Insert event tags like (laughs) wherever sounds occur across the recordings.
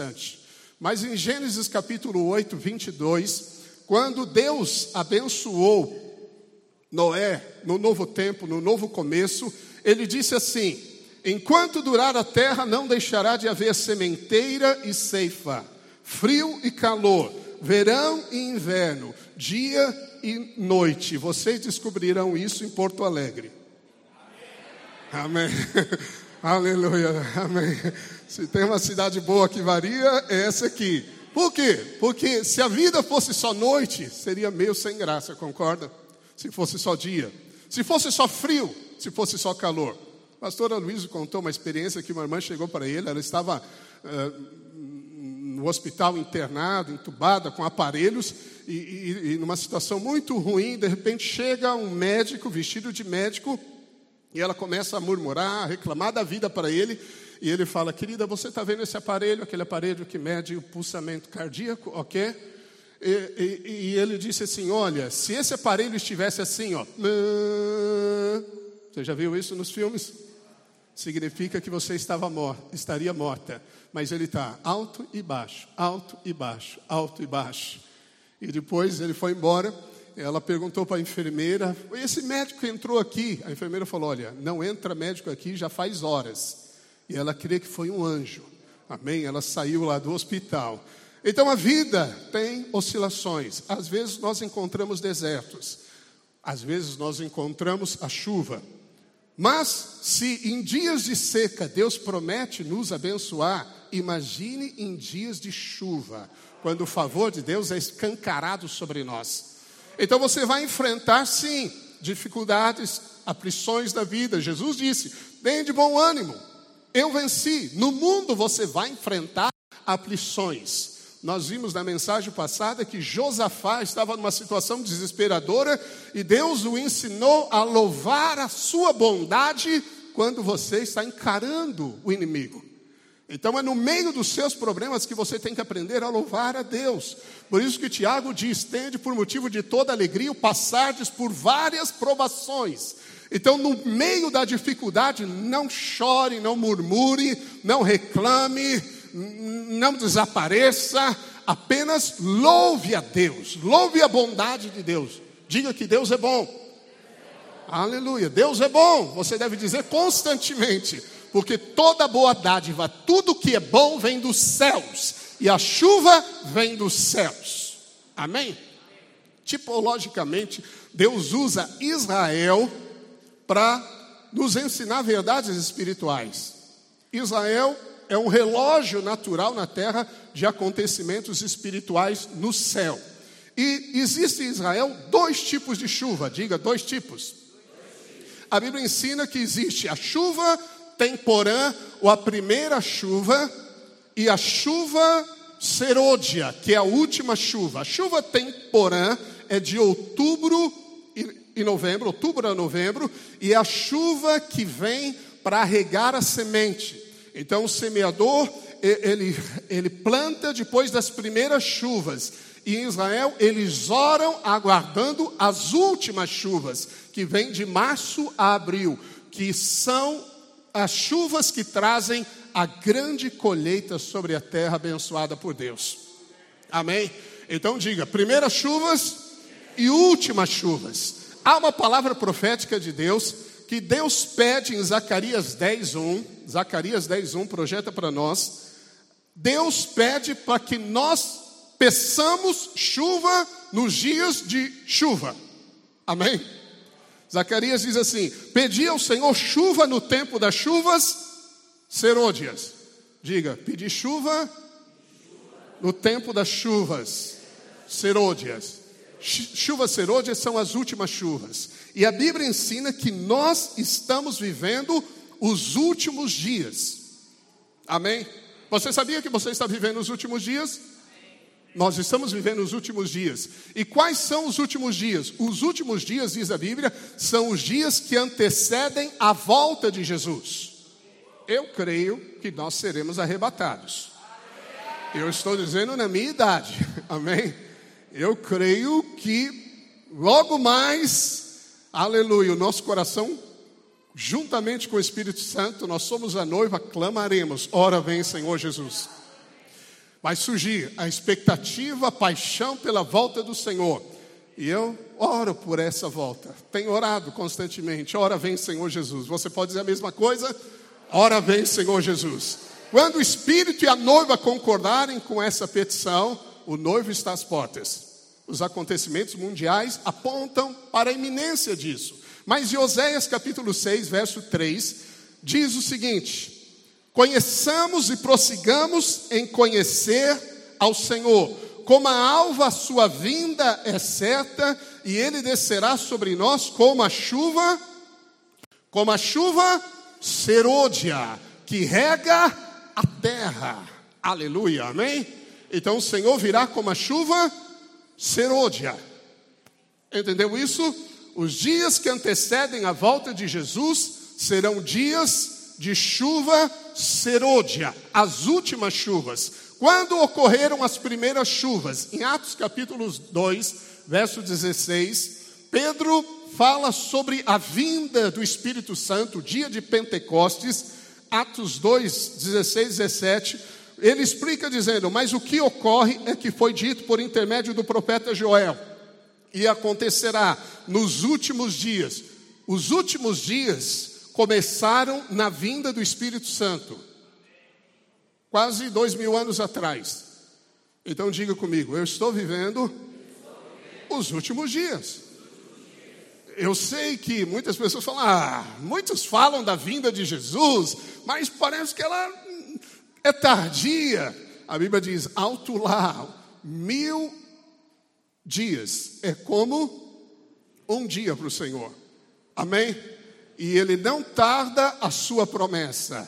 bastante. Mas em Gênesis capítulo 8, 22, quando Deus abençoou Noé no novo tempo, no novo começo, ele disse assim: Enquanto durar a terra, não deixará de haver sementeira e ceifa, frio e calor, verão e inverno, dia e noite. Vocês descobrirão isso em Porto Alegre. Amém. Amém. Aleluia. Amém. Se tem uma cidade boa que varia, é essa aqui. Por quê? Porque se a vida fosse só noite, seria meio sem graça, concorda? Se fosse só dia. Se fosse só frio, se fosse só calor. A pastora Luiz contou uma experiência que uma irmã chegou para ele, ela estava uh, no hospital internada, entubada, com aparelhos, e, e, e numa situação muito ruim, de repente chega um médico, vestido de médico, e ela começa a murmurar, a reclamar da vida para ele, e ele fala: Querida, você está vendo esse aparelho, aquele aparelho que mede o pulsamento cardíaco, ok? E, e, e ele disse assim: Olha, se esse aparelho estivesse assim, ó, você já viu isso nos filmes? Significa que você estava morta, estaria morta, mas ele está alto e baixo, alto e baixo, alto e baixo. E depois ele foi embora. Ela perguntou para a enfermeira: Esse médico entrou aqui? A enfermeira falou: Olha, não entra médico aqui já faz horas. E ela crê que foi um anjo. Amém? Ela saiu lá do hospital. Então a vida tem oscilações. Às vezes nós encontramos desertos. Às vezes nós encontramos a chuva. Mas se em dias de seca Deus promete nos abençoar, imagine em dias de chuva, quando o favor de Deus é escancarado sobre nós. Então você vai enfrentar sim dificuldades, aflições da vida. Jesus disse: "Bem de bom ânimo". Eu venci. No mundo você vai enfrentar aflições. Nós vimos na mensagem passada que Josafá estava numa situação desesperadora e Deus o ensinou a louvar a sua bondade quando você está encarando o inimigo. Então é no meio dos seus problemas que você tem que aprender a louvar a Deus. Por isso que Tiago diz: tende por motivo de toda alegria o passardes por várias provações então, no meio da dificuldade, não chore, não murmure, não reclame, não desapareça, apenas louve a Deus, louve a bondade de Deus. Diga que Deus é bom. Aleluia, Deus é bom. Você deve dizer constantemente, porque toda boa dádiva, tudo que é bom vem dos céus, e a chuva vem dos céus. Amém? Tipologicamente, Deus usa Israel para nos ensinar verdades espirituais. Israel é um relógio natural na terra de acontecimentos espirituais no céu. E existe em Israel dois tipos de chuva, diga dois tipos. A Bíblia ensina que existe a chuva temporã, ou a primeira chuva, e a chuva serôdia, que é a última chuva. A chuva temporã é de outubro e novembro, outubro a novembro, e é a chuva que vem para regar a semente. Então o semeador, ele, ele planta depois das primeiras chuvas. E em Israel eles oram aguardando as últimas chuvas, que vêm de março a abril, que são as chuvas que trazem a grande colheita sobre a terra abençoada por Deus. Amém? Então diga: primeiras chuvas e últimas chuvas. Há uma palavra profética de Deus que Deus pede em Zacarias 10:1, Zacarias 10:1 projeta para nós. Deus pede para que nós peçamos chuva nos dias de chuva. Amém? Zacarias diz assim: Pedi ao Senhor chuva no tempo das chuvas serôdias. Diga, pedi chuva no tempo das chuvas serôdias. Chuvas serôdias são as últimas chuvas. E a Bíblia ensina que nós estamos vivendo os últimos dias. Amém? Você sabia que você está vivendo os últimos dias? Nós estamos vivendo os últimos dias. E quais são os últimos dias? Os últimos dias, diz a Bíblia, são os dias que antecedem a volta de Jesus. Eu creio que nós seremos arrebatados. Eu estou dizendo na minha idade. (laughs) Amém? eu creio que logo mais, aleluia, o nosso coração, juntamente com o Espírito Santo, nós somos a noiva, clamaremos: Ora vem, Senhor Jesus. Vai surgir a expectativa, a paixão pela volta do Senhor. E eu oro por essa volta. Tenho orado constantemente. Ora vem, Senhor Jesus. Você pode dizer a mesma coisa? Ora vem, Senhor Jesus. Quando o Espírito e a noiva concordarem com essa petição, o noivo está às portas. Os acontecimentos mundiais apontam para a iminência disso. Mas em Oséias capítulo 6, verso 3, diz o seguinte: Conheçamos e prossigamos em conhecer ao Senhor. Como a alva, a sua vinda é certa, e ele descerá sobre nós como a chuva, como a chuva serôdia, que rega a terra. Aleluia, amém? Então o Senhor virá como a chuva serôdia. Entendeu isso? Os dias que antecedem a volta de Jesus serão dias de chuva serôdia, as últimas chuvas. Quando ocorreram as primeiras chuvas? Em Atos capítulo 2, verso 16, Pedro fala sobre a vinda do Espírito Santo, dia de Pentecostes, Atos 2, 16, 17. Ele explica dizendo: Mas o que ocorre é que foi dito por intermédio do profeta Joel, e acontecerá nos últimos dias. Os últimos dias começaram na vinda do Espírito Santo, quase dois mil anos atrás. Então diga comigo: eu estou vivendo os últimos dias. Eu sei que muitas pessoas falam, ah, muitos falam da vinda de Jesus, mas parece que ela é tardia. A Bíblia diz: alto lá, mil dias é como um dia para o Senhor. Amém? E Ele não tarda a sua promessa.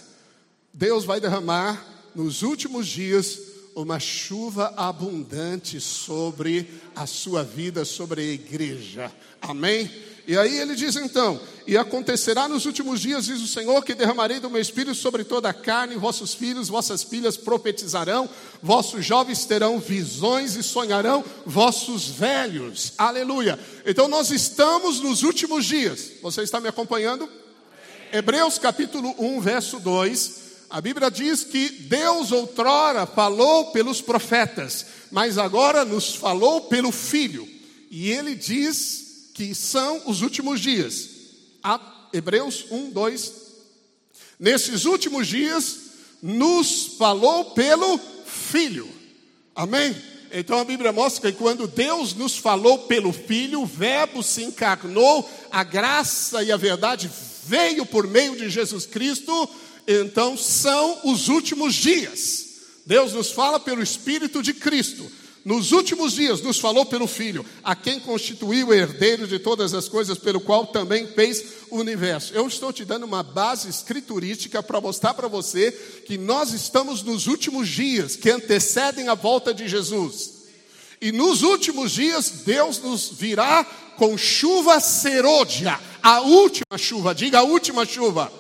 Deus vai derramar nos últimos dias uma chuva abundante sobre a sua vida, sobre a igreja. Amém? E aí ele diz então: E acontecerá nos últimos dias, diz o Senhor, que derramarei do meu espírito sobre toda a carne, vossos filhos, vossas filhas profetizarão, vossos jovens terão visões e sonharão, vossos velhos. Aleluia. Então nós estamos nos últimos dias. Você está me acompanhando? Hebreus capítulo 1, verso 2. A Bíblia diz que Deus outrora falou pelos profetas, mas agora nos falou pelo Filho. E ele diz que são os últimos dias. A Hebreus 1, 2. Nesses últimos dias, nos falou pelo Filho. Amém? Então a Bíblia mostra que quando Deus nos falou pelo Filho, o Verbo se encarnou, a graça e a verdade veio por meio de Jesus Cristo, então são os últimos dias. Deus nos fala pelo Espírito de Cristo nos últimos dias nos falou pelo Filho, a quem constituiu o herdeiro de todas as coisas, pelo qual também fez o universo. Eu estou te dando uma base escriturística para mostrar para você que nós estamos nos últimos dias que antecedem a volta de Jesus. E nos últimos dias, Deus nos virá com chuva serôdia, a última chuva, diga a última chuva.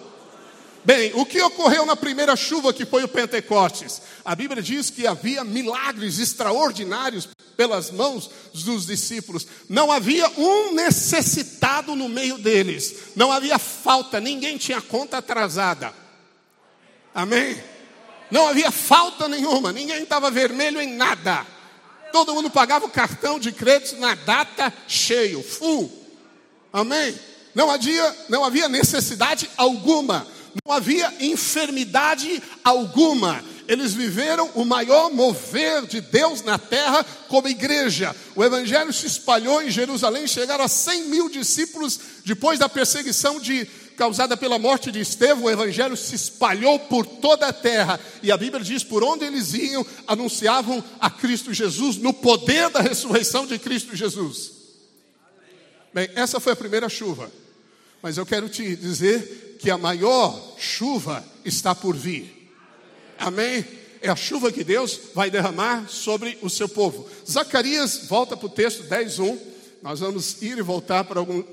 Bem, o que ocorreu na primeira chuva que foi o Pentecostes? A Bíblia diz que havia milagres extraordinários pelas mãos dos discípulos. Não havia um necessitado no meio deles. Não havia falta, ninguém tinha conta atrasada. Amém? Não havia falta nenhuma, ninguém estava vermelho em nada. Todo mundo pagava o cartão de crédito na data cheio, full. Amém? Não havia, não havia necessidade alguma não havia enfermidade alguma. Eles viveram o maior mover de Deus na terra como igreja. O evangelho se espalhou em Jerusalém, chegaram a 100 mil discípulos depois da perseguição de, causada pela morte de Estevão. O evangelho se espalhou por toda a terra. E a Bíblia diz: por onde eles iam, anunciavam a Cristo Jesus, no poder da ressurreição de Cristo Jesus. Bem, essa foi a primeira chuva. Mas eu quero te dizer que a maior chuva está por vir. Amém? É a chuva que Deus vai derramar sobre o seu povo. Zacarias, volta para o texto 10.1. Nós vamos ir e voltar para, algum,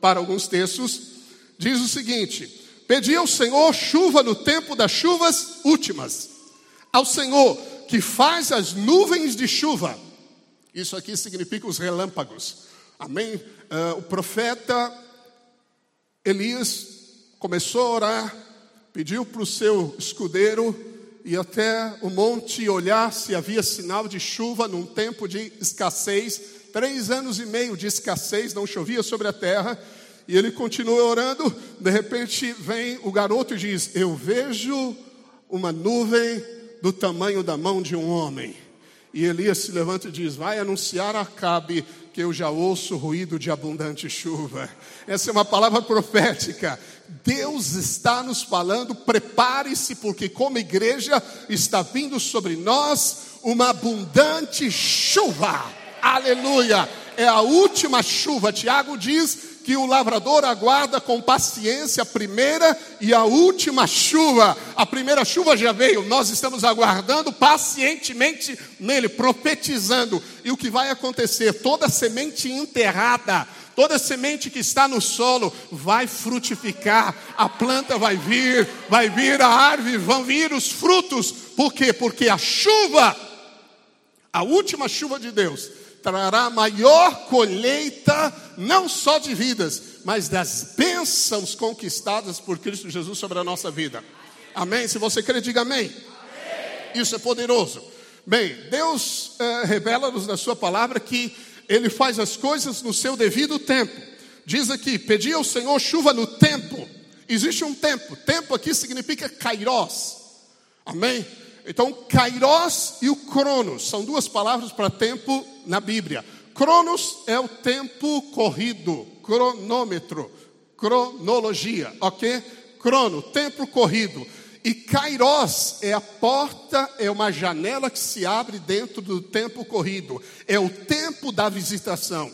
para alguns textos. Diz o seguinte: Pedi ao Senhor chuva no tempo das chuvas últimas. Ao Senhor que faz as nuvens de chuva. Isso aqui significa os relâmpagos. Amém? Uh, o profeta Elias começou a orar, pediu para o seu escudeiro e até o monte olhar se havia sinal de chuva num tempo de escassez, três anos e meio de escassez, não chovia sobre a terra, e ele continua orando. De repente vem o garoto e diz: Eu vejo uma nuvem do tamanho da mão de um homem. E Elias se levanta e diz: Vai anunciar a Acabe que eu já ouço ruído de abundante chuva. Essa é uma palavra profética. Deus está nos falando, prepare-se, porque como igreja está vindo sobre nós uma abundante chuva. Aleluia! É a última chuva. Tiago diz que o lavrador aguarda com paciência a primeira e a última chuva. A primeira chuva já veio, nós estamos aguardando pacientemente nele, profetizando. E o que vai acontecer? Toda semente enterrada, toda semente que está no solo vai frutificar, a planta vai vir, vai vir a árvore, vão vir os frutos. Por quê? Porque a chuva, a última chuva de Deus, trará maior colheita, não só de vidas, mas das bênçãos conquistadas por Cristo Jesus sobre a nossa vida. Amém? Se você crê, diga amém. Isso é poderoso. Bem, Deus é, revela-nos na Sua palavra que Ele faz as coisas no seu devido tempo. Diz aqui: pedi ao Senhor chuva no tempo. Existe um tempo. Tempo aqui significa kairos. Amém? Então, kairos e o cronos são duas palavras para tempo na Bíblia. Cronos é o tempo corrido, cronômetro, cronologia, ok? Crono, tempo corrido. E kairos é a porta, é uma janela que se abre dentro do tempo corrido. É o tempo da visitação.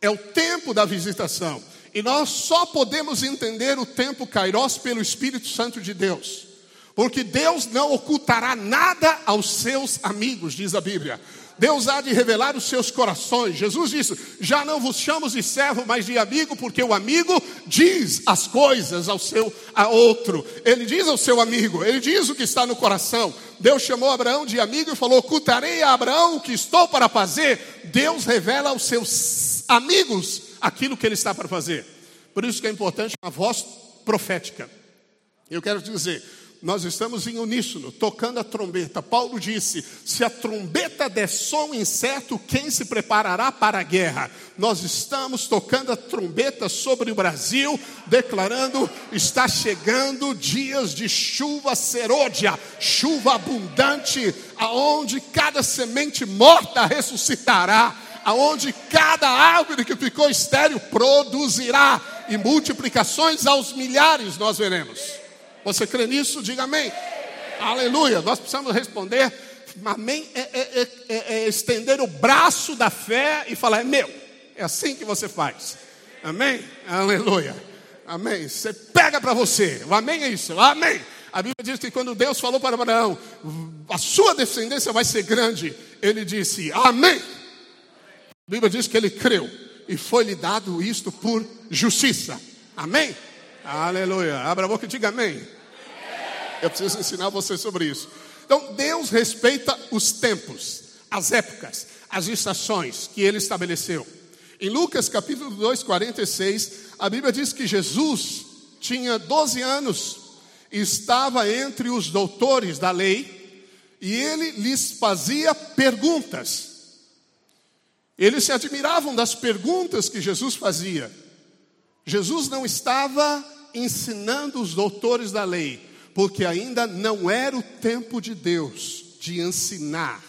É o tempo da visitação. E nós só podemos entender o tempo kairos pelo Espírito Santo de Deus porque Deus não ocultará nada aos seus amigos, diz a Bíblia. Deus há de revelar os seus corações. Jesus disse: Já não vos chamo de servo, mas de amigo, porque o amigo diz as coisas ao seu a outro. Ele diz ao seu amigo, ele diz o que está no coração. Deus chamou Abraão de amigo e falou: Ocultarei a Abraão o que estou para fazer. Deus revela aos seus amigos aquilo que ele está para fazer. Por isso que é importante a voz profética. Eu quero dizer, nós estamos em uníssono, tocando a trombeta. Paulo disse: se a trombeta der som incerto, quem se preparará para a guerra? Nós estamos tocando a trombeta sobre o Brasil, declarando: está chegando dias de chuva serôdia, chuva abundante, aonde cada semente morta ressuscitará, aonde cada árvore que ficou estéril produzirá, e multiplicações aos milhares nós veremos. Você crê nisso? Diga amém. Aleluia. Nós precisamos responder. Amém é, é, é, é, estender o braço da fé e falar: é meu. É assim que você faz. Amém? Aleluia. Amém. Você pega para você. O amém é isso. Amém. A Bíblia diz que quando Deus falou para Abraão, a sua descendência vai ser grande, ele disse: Amém. A Bíblia diz que ele creu e foi-lhe dado isto por justiça. Amém? Aleluia. Abra a boca e diga amém. Eu preciso ensinar você sobre isso. Então, Deus respeita os tempos, as épocas, as estações que ele estabeleceu. Em Lucas capítulo 2, 46, a Bíblia diz que Jesus tinha 12 anos estava entre os doutores da lei e ele lhes fazia perguntas. Eles se admiravam das perguntas que Jesus fazia. Jesus não estava ensinando os doutores da lei, porque ainda não era o tempo de Deus de ensinar.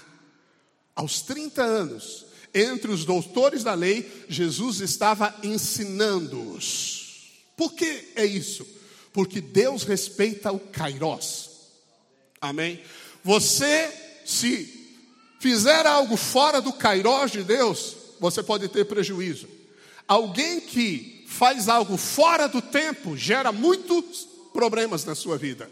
Aos 30 anos, entre os doutores da lei, Jesus estava ensinando-os. Por que é isso? Porque Deus respeita o Kairos. Amém? Você, se fizer algo fora do Kairos de Deus, você pode ter prejuízo. Alguém que faz algo fora do tempo gera muitos problemas na sua vida.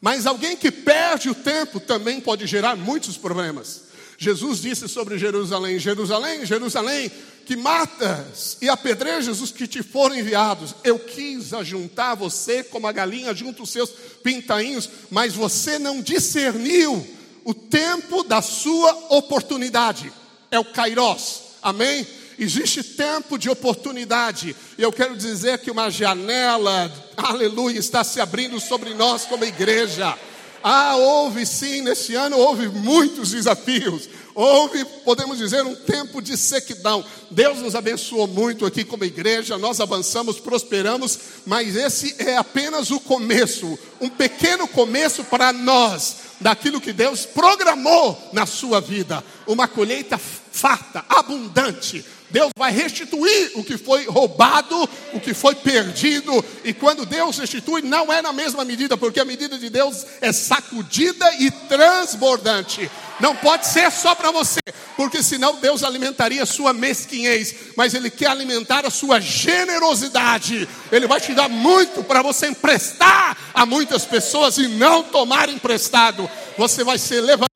Mas alguém que perde o tempo também pode gerar muitos problemas. Jesus disse sobre Jerusalém: Jerusalém, Jerusalém, que matas e apedrejas os que te foram enviados. Eu quis ajuntar você como a galinha junto os seus pintainhos, mas você não discerniu o tempo da sua oportunidade. É o Kairos. Amém? Existe tempo de oportunidade. E eu quero dizer que uma janela, aleluia, está se abrindo sobre nós como igreja. Ah, houve sim, nesse ano houve muitos desafios. Houve, podemos dizer, um tempo de sequidão. Deus nos abençoou muito aqui como igreja, nós avançamos, prosperamos, mas esse é apenas o começo, um pequeno começo para nós, daquilo que Deus programou na sua vida. Uma colheita farta, abundante, Deus vai restituir o que foi roubado, o que foi perdido. E quando Deus restitui, não é na mesma medida, porque a medida de Deus é sacudida e transbordante. Não pode ser só para você, porque senão Deus alimentaria a sua mesquinhez, mas Ele quer alimentar a sua generosidade. Ele vai te dar muito para você emprestar a muitas pessoas e não tomar emprestado. Você vai ser levantado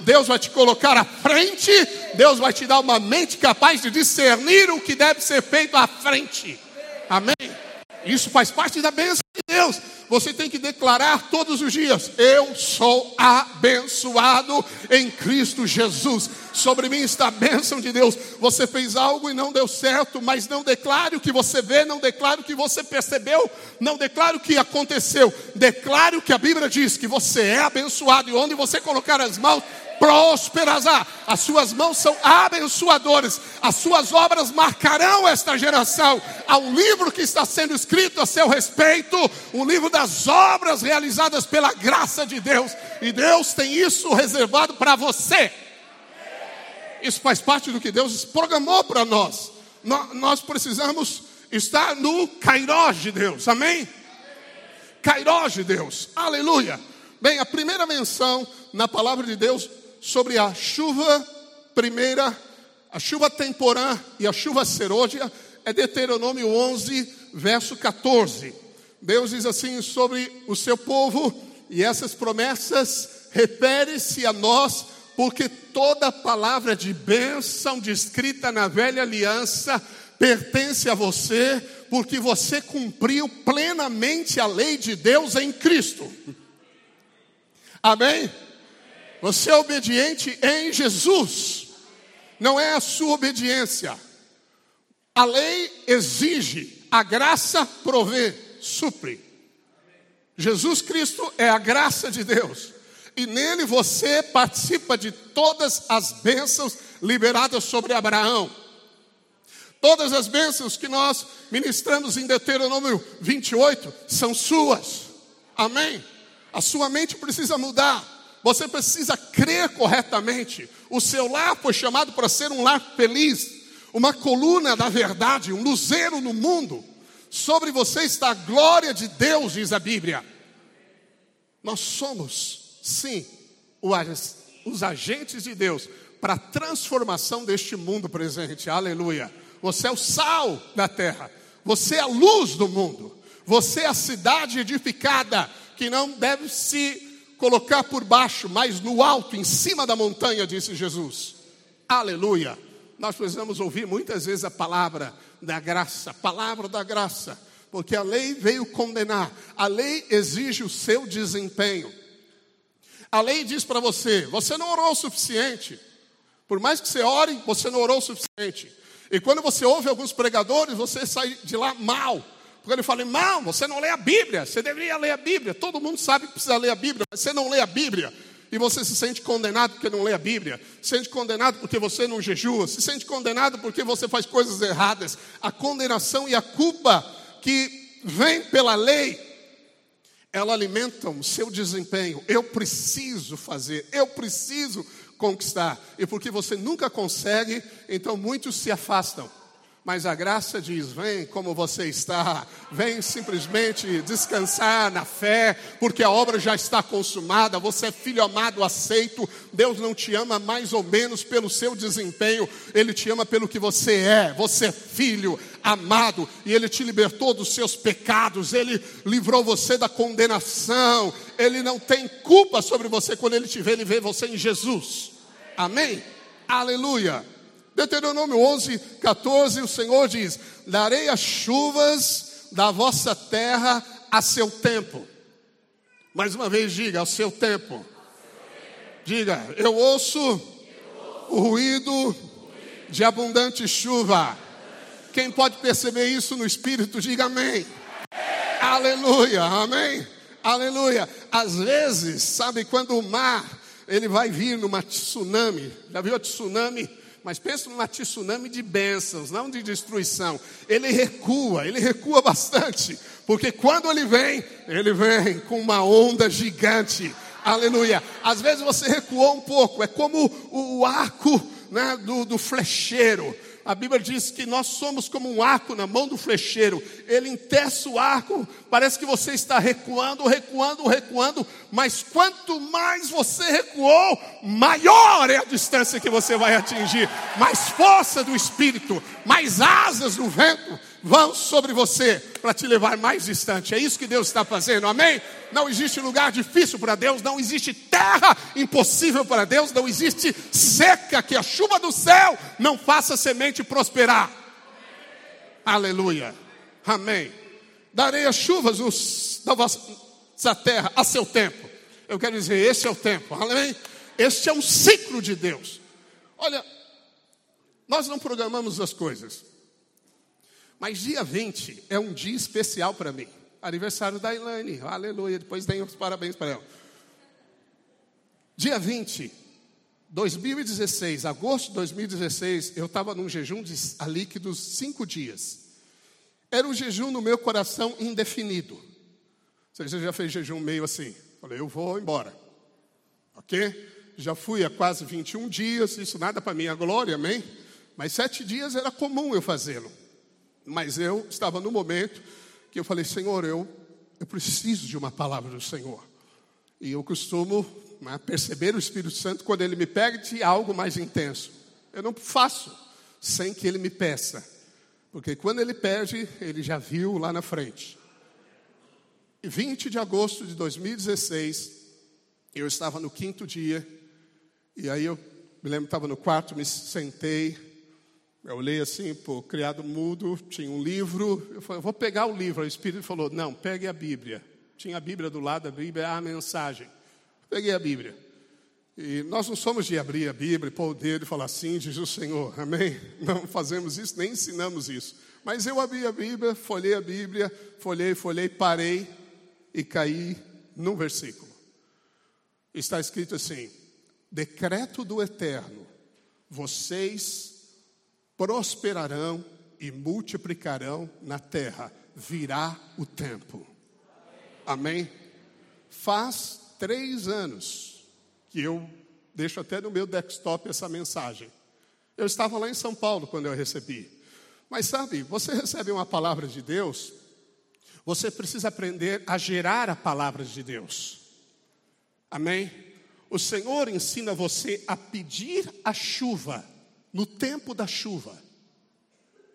Deus vai te colocar à frente, Deus vai te dar uma mente capaz de discernir o que deve ser feito à frente. Amém? Isso faz parte da bênção de Deus. Você tem que declarar todos os dias: Eu sou abençoado em Cristo Jesus. Sobre mim está a bênção de Deus. Você fez algo e não deu certo, mas não declare o que você vê, não declare o que você percebeu, não declare o que aconteceu. Declare o que a Bíblia diz: que você é abençoado e onde você colocar as mãos, prosperará. As suas mãos são abençoadoras. As suas obras marcarão esta geração. Há um livro que está sendo escrito a seu respeito, o livro das obras realizadas pela graça de Deus. E Deus tem isso reservado para você. Isso faz parte do que Deus programou para nós. Nós precisamos estar no Cairós de Deus. Amém? Cairós de Deus. Aleluia. Bem, a primeira menção na palavra de Deus sobre a chuva primeira, a chuva temporã e a chuva serôdia, é Deuteronômio 11, verso 14. Deus diz assim sobre o seu povo, e essas promessas refere-se a nós, porque toda palavra de bênção descrita na velha aliança pertence a você, porque você cumpriu plenamente a lei de Deus em Cristo. Amém? Você é obediente em Jesus, não é a sua obediência. A lei exige, a graça provê, supre. Jesus Cristo é a graça de Deus, e nele você participa de todas as bênçãos liberadas sobre Abraão. Todas as bênçãos que nós ministramos em Deuteronômio 28 são suas. Amém? A sua mente precisa mudar. Você precisa crer corretamente. O seu lar foi chamado para ser um lar feliz, uma coluna da verdade, um luzeiro no mundo. Sobre você está a glória de Deus, diz a Bíblia. Nós somos, sim, os agentes de Deus para a transformação deste mundo presente. Aleluia. Você é o sal da terra. Você é a luz do mundo. Você é a cidade edificada que não deve se colocar por baixo, mas no alto, em cima da montanha, disse Jesus. Aleluia. Nós precisamos ouvir muitas vezes a palavra da graça, palavra da graça, porque a lei veio condenar, a lei exige o seu desempenho. A lei diz para você: você não orou o suficiente. Por mais que você ore, você não orou o suficiente. E quando você ouve alguns pregadores, você sai de lá mal porque ele fala, irmão, você não lê a Bíblia, você deveria ler a Bíblia. Todo mundo sabe que precisa ler a Bíblia, mas você não lê a Bíblia. E você se sente condenado porque não lê a Bíblia, se sente condenado porque você não jejua, se sente condenado porque você faz coisas erradas. A condenação e a culpa que vem pela lei, ela alimentam o seu desempenho. Eu preciso fazer, eu preciso conquistar. E porque você nunca consegue, então muitos se afastam. Mas a graça diz: vem como você está, vem simplesmente descansar na fé, porque a obra já está consumada. Você é filho amado, aceito. Deus não te ama mais ou menos pelo seu desempenho, Ele te ama pelo que você é. Você é filho amado e Ele te libertou dos seus pecados, Ele livrou você da condenação. Ele não tem culpa sobre você quando Ele te vê, Ele vê você em Jesus. Amém? Aleluia. Deuteronômio 11, 14, o Senhor diz: Darei as chuvas da vossa terra a seu tempo. Mais uma vez, diga, ao seu tempo. Diga, eu ouço o ruído de abundante chuva. Quem pode perceber isso no espírito, diga amém. Aleluia, amém. Aleluia. Às vezes, sabe, quando o mar ele vai vir numa tsunami, já viu a tsunami? Mas pensa numa tsunami de bênçãos, não de destruição. Ele recua, ele recua bastante, porque quando ele vem, ele vem com uma onda gigante. Aleluia. Às vezes você recuou um pouco, é como o arco né, do, do flecheiro. A Bíblia diz que nós somos como um arco na mão do flecheiro. Ele entessa o arco, parece que você está recuando, recuando, recuando, mas quanto mais você recuou, maior é a distância que você vai atingir. Mais força do espírito, mais asas do vento vão sobre você para te levar mais distante. É isso que Deus está fazendo, amém? Não existe lugar difícil para Deus, não existe terra impossível para Deus, não existe seca que a chuva do céu não faça semente prosperar. Aleluia, amém. Darei as chuvas nos, da vossa terra a seu tempo. Eu quero dizer, esse é o tempo, amém? Este é um ciclo de Deus. Olha, nós não programamos as coisas. Mas dia 20 é um dia especial para mim. Aniversário da Ilane, aleluia. Depois dei os parabéns para ela. Dia 20, 2016, agosto de 2016, eu estava num jejum de a líquidos cinco dias. Era um jejum no meu coração indefinido. Você já fez jejum meio assim? Falei, eu vou embora. Ok? Já fui há quase 21 dias, isso nada para minha glória, amém? Mas sete dias era comum eu fazê-lo. Mas eu estava no momento que eu falei, Senhor, eu, eu preciso de uma palavra do Senhor. E eu costumo né, perceber o Espírito Santo quando ele me pega de algo mais intenso. Eu não faço sem que ele me peça. Porque quando ele pede, ele já viu lá na frente. 20 de agosto de 2016, eu estava no quinto dia, e aí eu me lembro estava no quarto, me sentei, eu olhei assim para criado mudo, tinha um livro. Eu falei, vou pegar o livro. O Espírito falou, não, pegue a Bíblia. Tinha a Bíblia do lado, a Bíblia é a mensagem. Peguei a Bíblia. E nós não somos de abrir a Bíblia, pôr o dedo e falar assim, diz o Senhor, amém? (laughs) Não fazemos isso, nem ensinamos isso. Mas eu abri a Bíblia, folhei a Bíblia, folhei, folhei, parei e caí num versículo. Está escrito assim: Decreto do Eterno, vocês prosperarão e multiplicarão na terra, virá o tempo. Amém? Faz três anos que eu deixo até no meu desktop essa mensagem. Eu estava lá em São Paulo quando eu recebi. Mas sabe, você recebe uma palavra de Deus, você precisa aprender a gerar a palavra de Deus. Amém? O Senhor ensina você a pedir a chuva no tempo da chuva.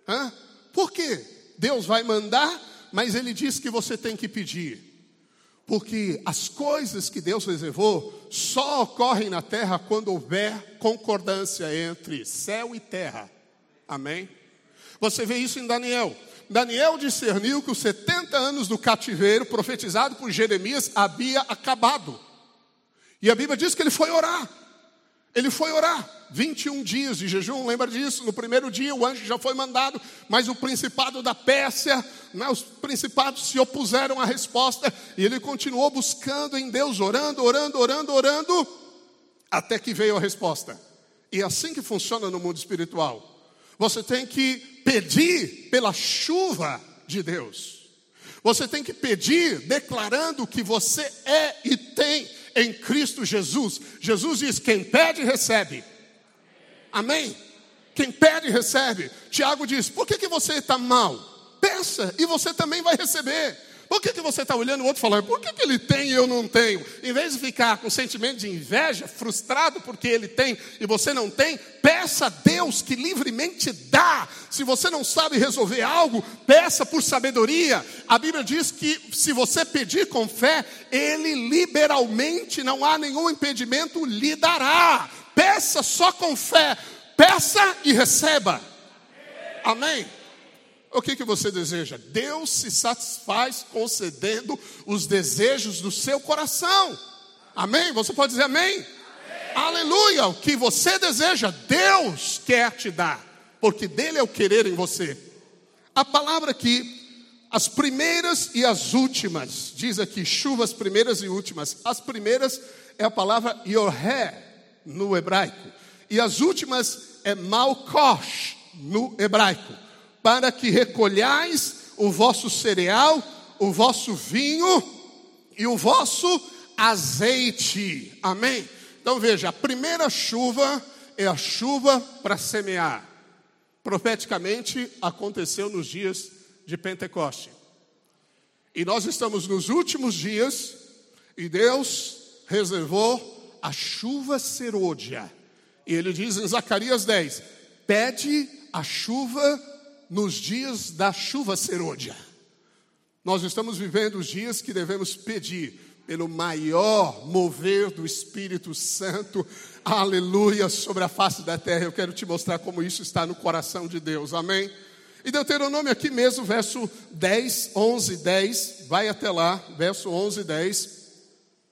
Hã? Por quê? Deus vai mandar, mas Ele diz que você tem que pedir. Porque as coisas que Deus reservou só ocorrem na terra quando houver concordância entre céu e terra. Amém? Você vê isso em Daniel. Daniel discerniu que os 70 anos do cativeiro profetizado por Jeremias havia acabado. E a Bíblia diz que ele foi orar. Ele foi orar. 21 dias de jejum, lembra disso? No primeiro dia o anjo já foi mandado, mas o principado da Pérsia, né, os principados se opuseram à resposta, e ele continuou buscando em Deus, orando, orando, orando, orando, até que veio a resposta. E é assim que funciona no mundo espiritual. Você tem que pedir pela chuva de Deus. Você tem que pedir declarando que você é e tem em Cristo Jesus. Jesus diz: quem pede, recebe. Amém? Quem pede, recebe. Tiago diz: por que, que você está mal? Peça e você também vai receber. Por que, que você está olhando o outro falando, por que, que ele tem e eu não tenho? Em vez de ficar com sentimento de inveja, frustrado porque ele tem e você não tem, peça a Deus que livremente dá. Se você não sabe resolver algo, peça por sabedoria. A Bíblia diz que se você pedir com fé, ele liberalmente, não há nenhum impedimento, lhe dará. Peça só com fé, peça e receba. Amém. O que, que você deseja? Deus se satisfaz concedendo os desejos do seu coração. Amém? Você pode dizer amém? amém? Aleluia! O que você deseja, Deus quer te dar, porque dele é o querer em você. A palavra aqui as primeiras e as últimas. Diz aqui, chuvas primeiras e últimas. As primeiras é a palavra yoré no hebraico. E as últimas é malkosh no hebraico. Para que recolhais o vosso cereal, o vosso vinho e o vosso azeite. Amém? Então veja, a primeira chuva é a chuva para semear. Profeticamente aconteceu nos dias de Pentecoste. E nós estamos nos últimos dias e Deus reservou a chuva serôdia. E ele diz em Zacarias 10: pede a chuva nos dias da chuva serôdia. Nós estamos vivendo os dias que devemos pedir pelo maior mover do Espírito Santo, aleluia, sobre a face da terra. Eu quero te mostrar como isso está no coração de Deus, amém? E Deuteronômio aqui mesmo, verso 10, 11, 10, vai até lá, verso 11 e 10.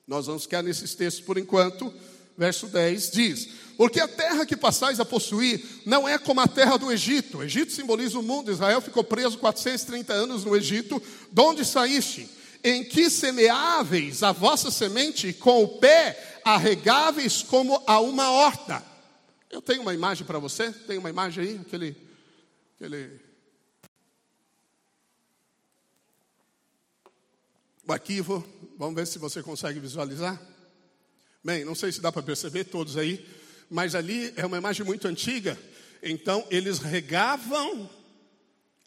Nós vamos ficar nesses textos por enquanto. Verso 10 diz: Porque a terra que passais a possuir não é como a terra do Egito. O Egito simboliza o mundo. Israel ficou preso 430 anos no Egito. De onde saíste? Em que semeáveis a vossa semente com o pé arregáveis como a uma horta. Eu tenho uma imagem para você. Tem uma imagem aí? Aquele, aquele o arquivo, vamos ver se você consegue visualizar. Bem, não sei se dá para perceber todos aí, mas ali é uma imagem muito antiga. Então, eles regavam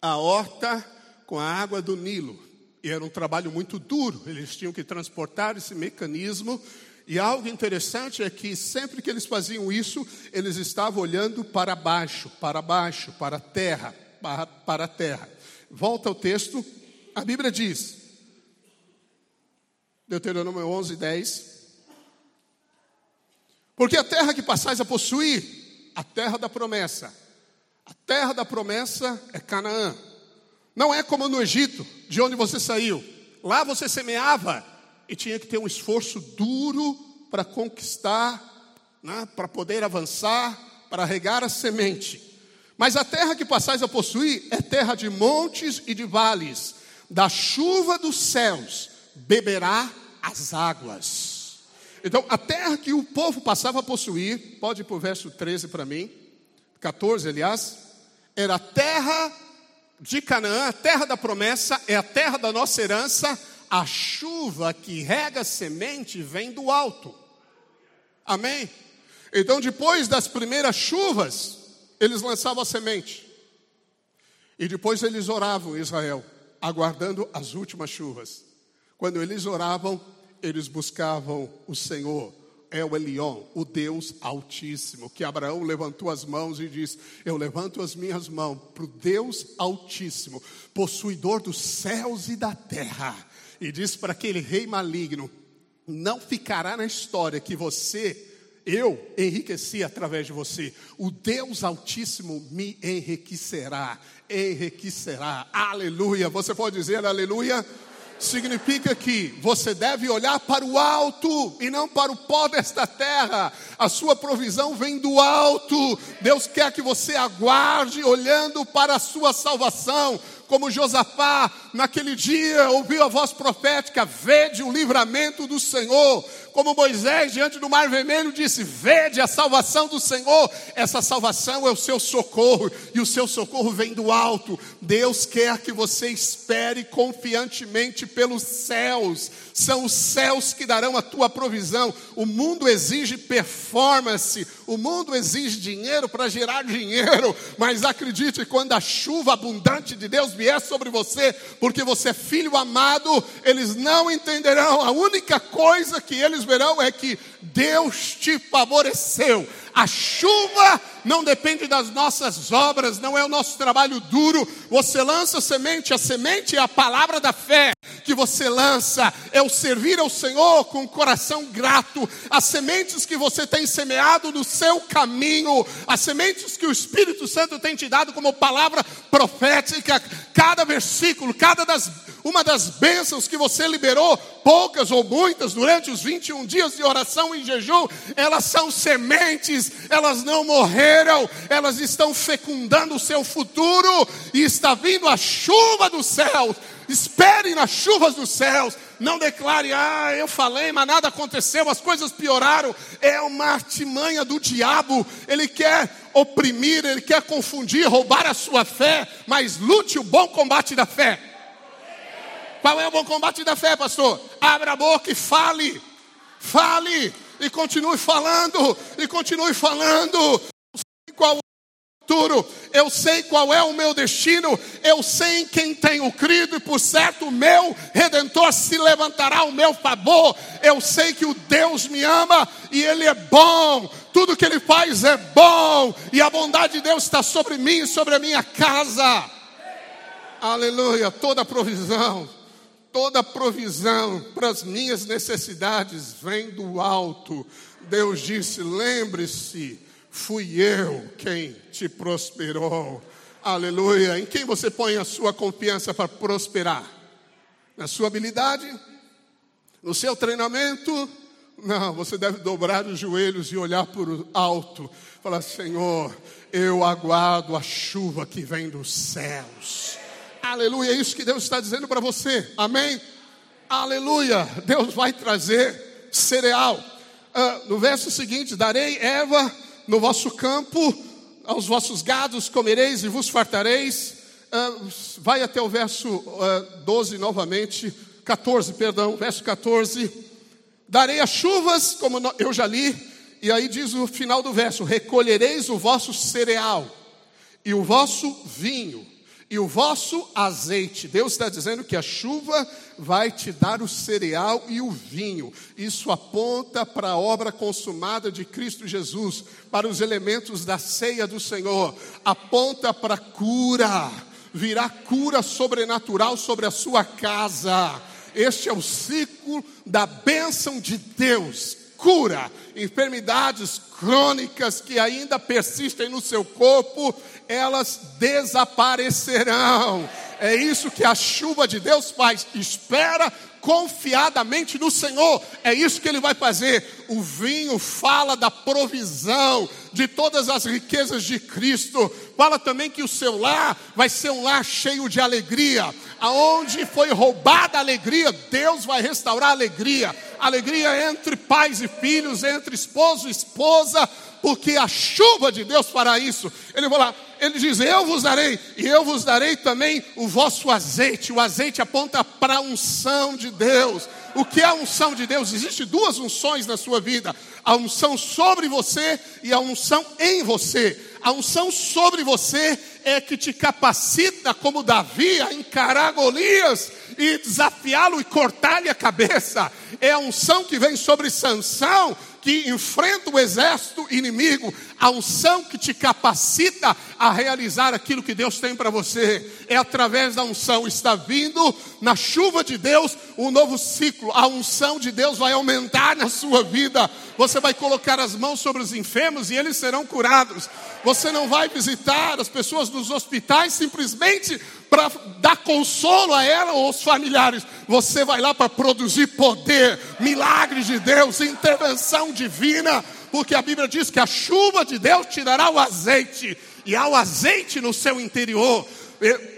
a horta com a água do Nilo. E era um trabalho muito duro, eles tinham que transportar esse mecanismo. E algo interessante é que sempre que eles faziam isso, eles estavam olhando para baixo, para baixo, para a terra, para, para a terra. Volta ao texto, a Bíblia diz: Deuteronômio 11, 10. Porque a terra que passais a possuir, a terra da promessa, a terra da promessa é Canaã. Não é como no Egito, de onde você saiu. Lá você semeava e tinha que ter um esforço duro para conquistar, né, para poder avançar, para regar a semente. Mas a terra que passais a possuir é terra de montes e de vales, da chuva dos céus beberá as águas. Então, a terra que o povo passava a possuir, pode ir para o verso 13 para mim, 14, aliás, era a terra de Canaã, a terra da promessa, é a terra da nossa herança, a chuva que rega a semente vem do alto. Amém? Então, depois das primeiras chuvas, eles lançavam a semente. E depois eles oravam Israel, aguardando as últimas chuvas. Quando eles oravam, eles buscavam o Senhor, El Elion, o Deus Altíssimo, que Abraão levantou as mãos e disse: Eu levanto as minhas mãos para o Deus Altíssimo, possuidor dos céus e da terra. E disse para aquele rei maligno: Não ficará na história que você eu enriqueci através de você. O Deus Altíssimo me enriquecerá, enriquecerá. Aleluia. Você pode dizer aleluia? Significa que você deve olhar para o alto e não para o pó desta terra. A sua provisão vem do alto. Deus quer que você aguarde olhando para a sua salvação como Josafá, naquele dia, ouviu a voz profética: Vede o livramento do Senhor. Como Moisés, diante do Mar Vermelho, disse: Vede a salvação do Senhor. Essa salvação é o seu socorro, e o seu socorro vem do alto. Deus quer que você espere confiantemente pelos céus. São os céus que darão a tua provisão. O mundo exige performance, o mundo exige dinheiro para gerar dinheiro, mas acredite, quando a chuva abundante de Deus vier sobre você, porque você é filho amado, eles não entenderão. A única coisa que eles verão é que Deus te favoreceu. A chuva não depende das nossas obras, não é o nosso trabalho duro. Você lança semente, a semente é a palavra da fé que você lança, é o servir ao Senhor com um coração grato. As sementes que você tem semeado no seu caminho, as sementes que o Espírito Santo tem te dado como palavra profética, cada versículo, cada das, uma das bênçãos que você liberou, poucas ou muitas, durante os 21 dias de oração e jejum, elas são sementes, elas não morreram, elas estão fecundando o seu futuro e está vindo a chuva do céu Espere nas chuvas dos céus. Não declare, ah, eu falei, mas nada aconteceu, as coisas pioraram. É uma artimanha do diabo. Ele quer oprimir, ele quer confundir, roubar a sua fé. Mas lute o bom combate da fé. Qual é o bom combate da fé, pastor? Abra a boca e fale. Fale e continue falando, e continue falando. Futuro, eu sei qual é o meu destino, eu sei em quem tenho crido, e por certo o meu redentor se levantará ao meu favor. Eu sei que o Deus me ama e Ele é bom, tudo que Ele faz é bom, e a bondade de Deus está sobre mim e sobre a minha casa. Aleluia, toda provisão, toda provisão para as minhas necessidades vem do alto. Deus disse: lembre-se Fui eu quem te prosperou. Aleluia. Em quem você põe a sua confiança para prosperar? Na sua habilidade? No seu treinamento? Não, você deve dobrar os joelhos e olhar para o alto. Falar: Senhor, eu aguardo a chuva que vem dos céus. Aleluia. É isso que Deus está dizendo para você. Amém? Aleluia. Deus vai trazer cereal. Ah, no verso seguinte: darei Eva no vosso campo, aos vossos gados comereis e vos fartareis. Uh, vai até o verso uh, 12 novamente, 14, perdão, verso 14. Darei as chuvas, como eu já li, e aí diz o final do verso: recolhereis o vosso cereal e o vosso vinho e o vosso azeite. Deus está dizendo que a chuva vai te dar o cereal e o vinho. Isso aponta para a obra consumada de Cristo Jesus, para os elementos da ceia do Senhor. Aponta para a cura. Virá cura sobrenatural sobre a sua casa. Este é o ciclo da bênção de Deus cura enfermidades crônicas que ainda persistem no seu corpo, elas desaparecerão. É isso que a chuva de Deus faz. Espera confiadamente no Senhor. É isso que ele vai fazer. O vinho fala da provisão de todas as riquezas de Cristo. Fala também que o seu lar vai ser um lar cheio de alegria. Aonde foi roubada a alegria, Deus vai restaurar a alegria. Alegria entre pais e filhos, entre esposo e esposa, porque a chuva de Deus fará isso. Ele vai lá, ele diz: Eu vos darei, e eu vos darei também o vosso azeite. O azeite aponta para a unção de Deus. O que é a unção de Deus? Existem duas unções na sua vida: a unção sobre você e a unção em você. A unção sobre você é que te capacita, como Davi, a encarar Golias e desafiá-lo e cortar-lhe a cabeça. É a unção que vem sobre Sansão, que enfrenta o exército inimigo, a unção que te capacita a realizar aquilo que Deus tem para você. É através da unção, está vindo na chuva de Deus um novo ciclo. A unção de Deus vai aumentar na sua vida. Você vai colocar as mãos sobre os enfermos e eles serão curados. Você não vai visitar as pessoas nos hospitais simplesmente para dar consolo a ela ou aos familiares. Você vai lá para produzir poder, milagres de Deus, intervenção divina, porque a Bíblia diz que a chuva de Deus tirará o azeite, e há o azeite no seu interior.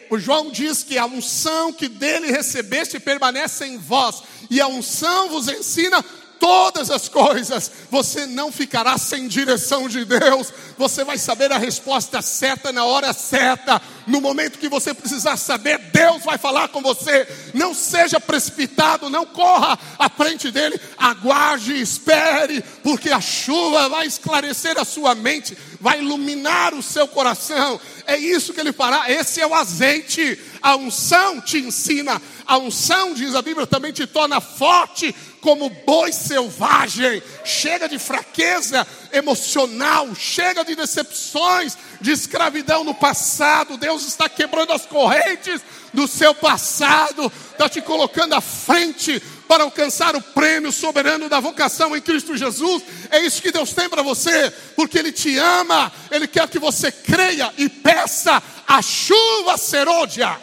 O João diz que a unção que dele recebeste permanece em vós, e a unção vos ensina todas as coisas, você não ficará sem direção de Deus, você vai saber a resposta certa na hora certa, no momento que você precisar saber, Deus vai falar com você. Não seja precipitado, não corra à frente dele, aguarde, espere, porque a chuva vai esclarecer a sua mente, vai iluminar o seu coração. É isso que ele fará. Esse é o azeite. A unção te ensina, a unção, diz a Bíblia, também te torna forte como boi selvagem. Chega de fraqueza emocional, chega de decepções, de escravidão no passado. Deus está quebrando as correntes do seu passado, está te colocando à frente para alcançar o prêmio soberano da vocação em Cristo Jesus. É isso que Deus tem para você, porque Ele te ama, Ele quer que você creia e peça a chuva serôdia.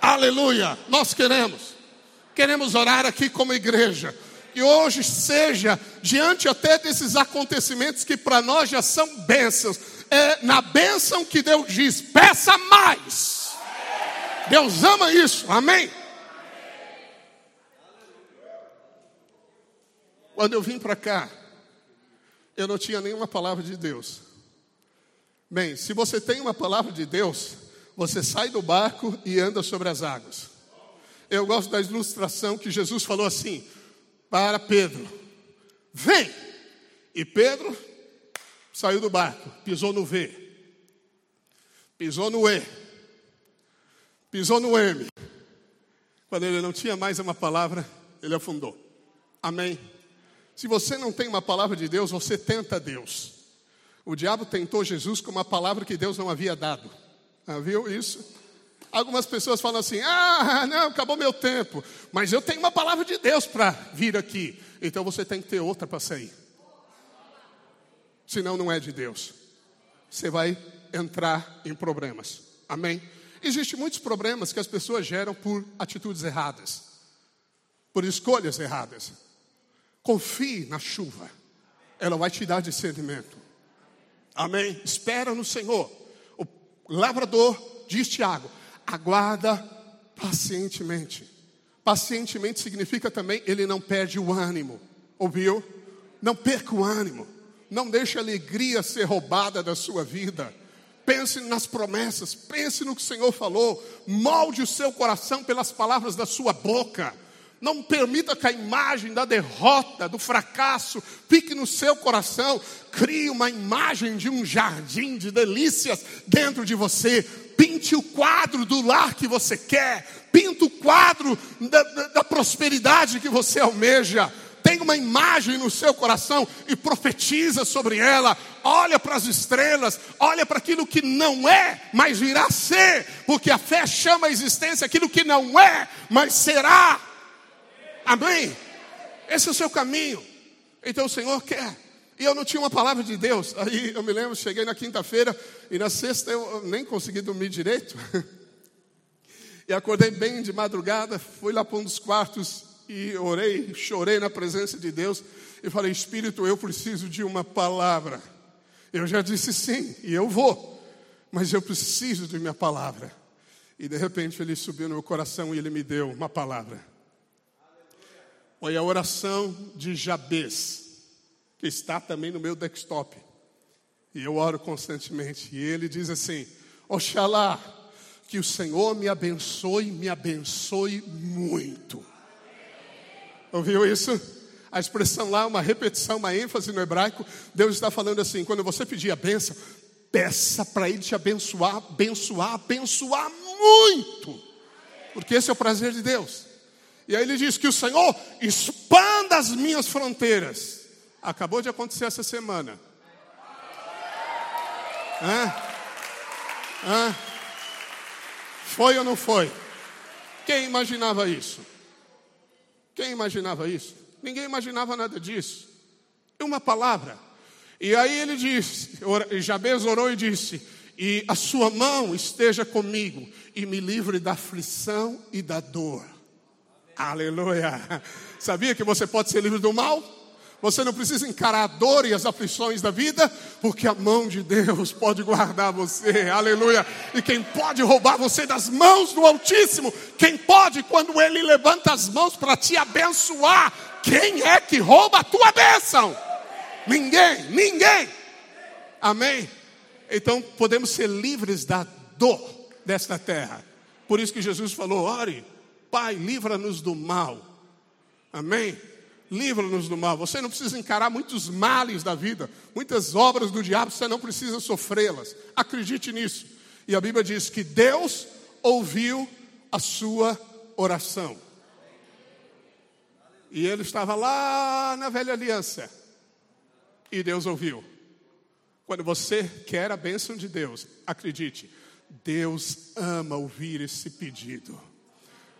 Aleluia, nós queremos, queremos orar aqui como igreja que hoje seja, diante até desses acontecimentos que para nós já são bênçãos, é na bênção que Deus diz: peça mais, Deus ama isso, amém? Quando eu vim para cá, eu não tinha nenhuma palavra de Deus. Bem, se você tem uma palavra de Deus, você sai do barco e anda sobre as águas. Eu gosto da ilustração que Jesus falou assim para Pedro: Vem! E Pedro saiu do barco, pisou no V, pisou no E, pisou no M. Quando ele não tinha mais uma palavra, ele afundou. Amém? Se você não tem uma palavra de Deus, você tenta Deus. O diabo tentou Jesus com uma palavra que Deus não havia dado. Ah, viu isso? Algumas pessoas falam assim: ah, não, acabou meu tempo, mas eu tenho uma palavra de Deus para vir aqui. Então você tem que ter outra para sair. Senão não é de Deus. Você vai entrar em problemas. Amém? Existem muitos problemas que as pessoas geram por atitudes erradas, por escolhas erradas. Confie na chuva, ela vai te dar discernimento. Amém? Espera no Senhor. O lavrador diz Tiago: aguarda pacientemente. Pacientemente significa também ele não perde o ânimo. Ouviu? Não perca o ânimo. Não deixe a alegria ser roubada da sua vida. Pense nas promessas, pense no que o Senhor falou. Molde o seu coração pelas palavras da sua boca. Não permita que a imagem da derrota, do fracasso, fique no seu coração. Crie uma imagem de um jardim de delícias dentro de você. Pinte o quadro do lar que você quer. Pinta o quadro da, da, da prosperidade que você almeja. Tem uma imagem no seu coração e profetiza sobre ela. Olha para as estrelas, olha para aquilo que não é, mas virá ser, porque a fé chama a existência aquilo que não é, mas será. Amém? Esse é o seu caminho. Então o Senhor quer. E eu não tinha uma palavra de Deus. Aí eu me lembro, cheguei na quinta-feira e na sexta eu nem consegui dormir direito. (laughs) E acordei bem de madrugada, fui lá para um dos quartos e orei, chorei na presença de Deus e falei: Espírito, eu preciso de uma palavra. Eu já disse sim, e eu vou, mas eu preciso de minha palavra. E de repente ele subiu no meu coração e ele me deu uma palavra. Foi a oração de Jabez, que está também no meu desktop. E eu oro constantemente. E ele diz assim: Oxalá, que o Senhor me abençoe, me abençoe muito. Ouviu isso? A expressão lá, uma repetição, uma ênfase no hebraico. Deus está falando assim: quando você pedir a benção, peça para Ele te abençoar, abençoar, abençoar muito. Porque esse é o prazer de Deus. E aí ele diz que o Senhor expanda as minhas fronteiras. Acabou de acontecer essa semana. Hã? Hã? Foi ou não foi? Quem imaginava isso? Quem imaginava isso? Ninguém imaginava nada disso. Uma palavra. E aí ele disse, Jabez orou e disse: E a sua mão esteja comigo, e me livre da aflição e da dor. Aleluia. Sabia que você pode ser livre do mal? Você não precisa encarar a dor e as aflições da vida, porque a mão de Deus pode guardar você. Aleluia. E quem pode roubar você das mãos do Altíssimo? Quem pode, quando Ele levanta as mãos para te abençoar? Quem é que rouba a tua bênção? Ninguém, ninguém. Amém? Então podemos ser livres da dor desta terra. Por isso que Jesus falou: ore Pai, livra-nos do mal. Amém? Livra-nos do mal. Você não precisa encarar muitos males da vida, muitas obras do diabo, você não precisa sofrê-las. Acredite nisso. E a Bíblia diz que Deus ouviu a sua oração. E ele estava lá na velha aliança. E Deus ouviu. Quando você quer a bênção de Deus, acredite, Deus ama ouvir esse pedido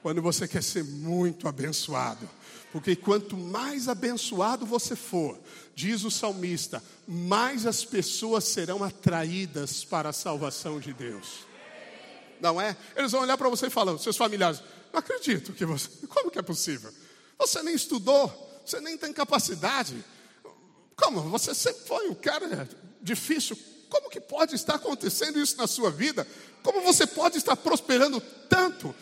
quando você quer ser muito abençoado. Porque quanto mais abençoado você for, diz o salmista, mais as pessoas serão atraídas para a salvação de Deus. Não é? Eles vão olhar para você e falar, seus familiares, não acredito que você. (laughs) Como que é possível? Você nem estudou, você nem tem capacidade. Como? Você sempre foi um cara difícil. Como que pode estar acontecendo isso na sua vida? Como você pode estar prosperando tanto?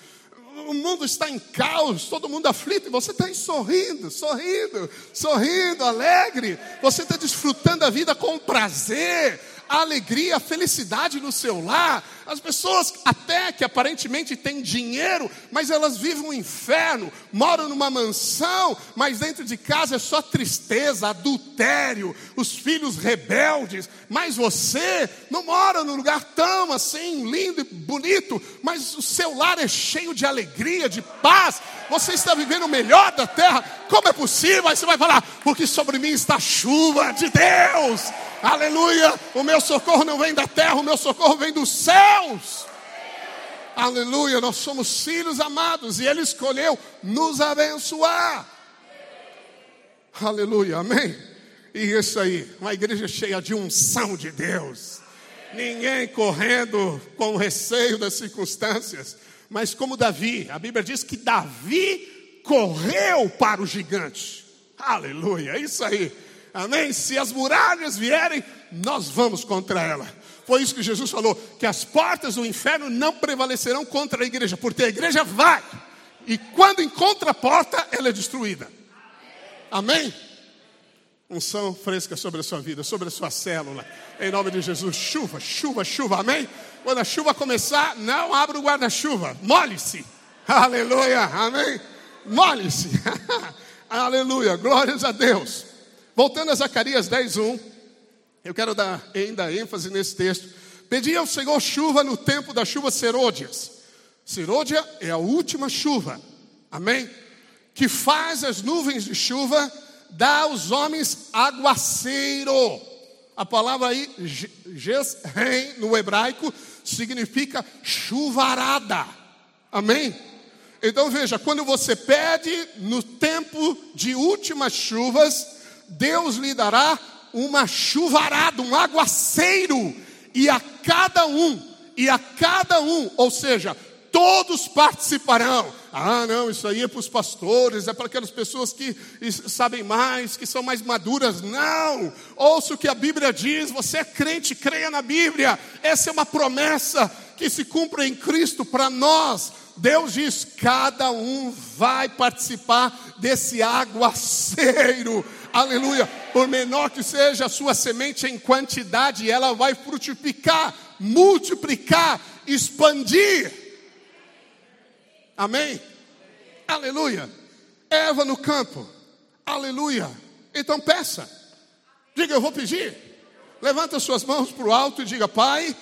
O mundo está em caos, todo mundo aflito, e você está aí sorrindo, sorrindo, sorrindo, alegre. Você está desfrutando a vida com prazer a alegria, a felicidade no seu lar. As pessoas, até que aparentemente têm dinheiro, mas elas vivem um inferno, moram numa mansão, mas dentro de casa é só tristeza, adultério, os filhos rebeldes. Mas você não mora num lugar tão assim, lindo e bonito, mas o seu lar é cheio de alegria, de paz. Você está vivendo o melhor da terra. Como é possível? Aí você vai falar, porque sobre mim está a chuva de Deus. Aleluia! O meu socorro não vem da terra, o meu socorro vem dos céus. Aleluia! Nós somos filhos amados e Ele escolheu nos abençoar. Aleluia, amém? E isso aí, uma igreja cheia de unção de Deus. Ninguém correndo com receio das circunstâncias, mas como Davi, a Bíblia diz que Davi correu para o gigante. Aleluia, é isso aí. Amém? Se as muralhas vierem, nós vamos contra ela. Foi isso que Jesus falou: que as portas do inferno não prevalecerão contra a igreja, porque a igreja vai, e quando encontra a porta, ela é destruída. Amém? Unção fresca sobre a sua vida, sobre a sua célula, em nome de Jesus. Chuva, chuva, chuva, amém? Quando a chuva começar, não abra o guarda-chuva, molhe-se, aleluia, amém? Molhe-se, (laughs) aleluia, glórias a Deus. Voltando a Zacarias 10:1, eu quero dar ainda ênfase nesse texto. Pedi ao Senhor chuva no tempo da chuva serôdias. Serôdia é a última chuva. Amém? Que faz as nuvens de chuva dar aos homens aguaceiro. A palavra aí, Geshem, no hebraico, significa chuvarada. Amém? Então veja, quando você pede no tempo de últimas chuvas, Deus lhe dará uma chuvarada, um aguaceiro, e a cada um, e a cada um, ou seja, todos participarão. Ah, não, isso aí é para os pastores, é para aquelas pessoas que sabem mais, que são mais maduras. Não, ouça o que a Bíblia diz. Você é crente, creia na Bíblia. Essa é uma promessa que se cumpre em Cristo para nós. Deus diz: cada um vai participar desse aguaceiro aleluia, por menor que seja a sua semente em quantidade, ela vai frutificar, multiplicar, expandir. Amém? Aleluia. Eva no campo, aleluia. Então peça, diga: Eu vou pedir. Levanta suas mãos para o alto e diga: Pai,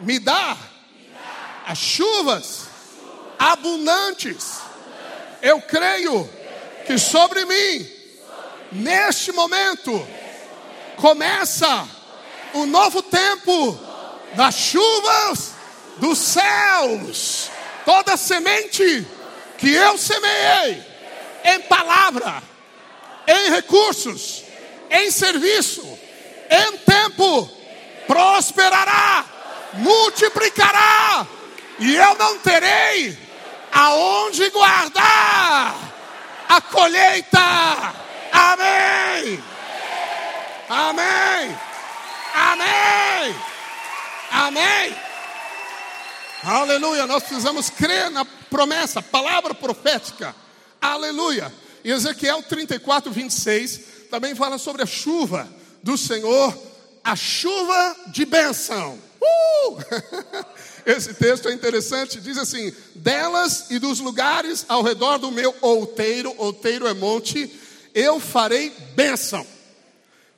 me dá as chuvas abundantes. Eu creio que sobre mim Neste momento, começa o novo tempo das chuvas dos céus. Toda semente que eu semeei em palavra, em recursos, em serviço, em tempo, prosperará, multiplicará, e eu não terei aonde guardar a colheita Amém! Amém! Amém! Amém! Aleluia! Nós precisamos crer na promessa, palavra profética. Aleluia! E Ezequiel 34, 26 também fala sobre a chuva do Senhor, a chuva de bênção. Uh! (laughs) Esse texto é interessante, diz assim: delas e dos lugares ao redor do meu outeiro, outeiro é monte, eu farei bênção.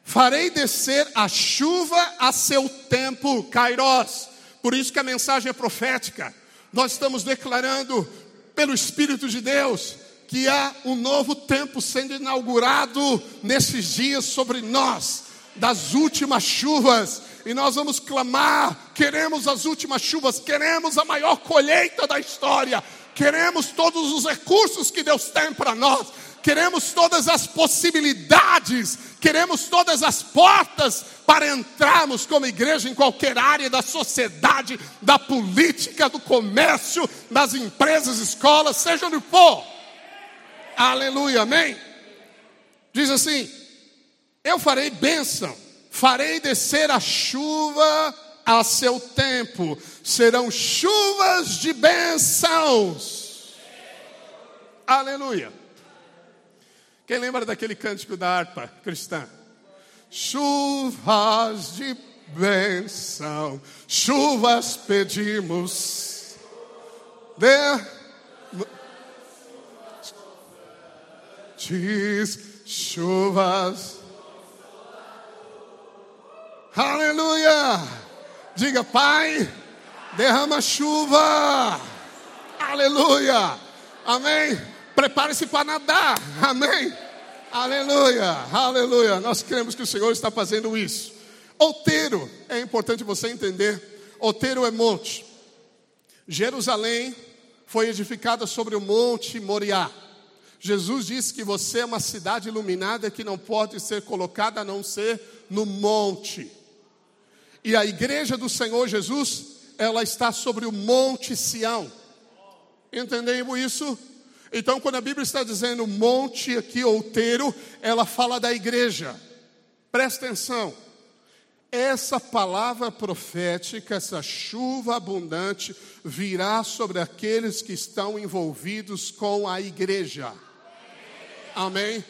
Farei descer a chuva a seu tempo, Kairos. Por isso que a mensagem é profética. Nós estamos declarando pelo Espírito de Deus que há um novo tempo sendo inaugurado nesses dias sobre nós, das últimas chuvas, e nós vamos clamar: queremos as últimas chuvas, queremos a maior colheita da história, queremos todos os recursos que Deus tem para nós, queremos todas as possibilidades, queremos todas as portas para entrarmos como igreja em qualquer área da sociedade, da política, do comércio, das empresas, escolas, seja onde for. Aleluia, amém? Diz assim: Eu farei bênção, farei descer a chuva a seu tempo, serão chuvas de bênçãos. Aleluia. Quem lembra daquele cântico da harpa cristã? Chuvas de bênção, chuvas pedimos. De... Diz chuvas. Aleluia! Diga, Pai, derrama chuva. Aleluia! Amém. Prepare-se para nadar. Amém. Aleluia, aleluia. Nós cremos que o Senhor está fazendo isso. Outeiro, é importante você entender. Outeiro é monte. Jerusalém foi edificada sobre o monte Moriá. Jesus disse que você é uma cidade iluminada que não pode ser colocada a não ser no monte. E a igreja do Senhor Jesus, ela está sobre o monte Sião. Entendemos isso? Então, quando a Bíblia está dizendo monte aqui, outeiro, ela fala da igreja. Presta atenção. Essa palavra profética, essa chuva abundante, virá sobre aqueles que estão envolvidos com a igreja. Amém?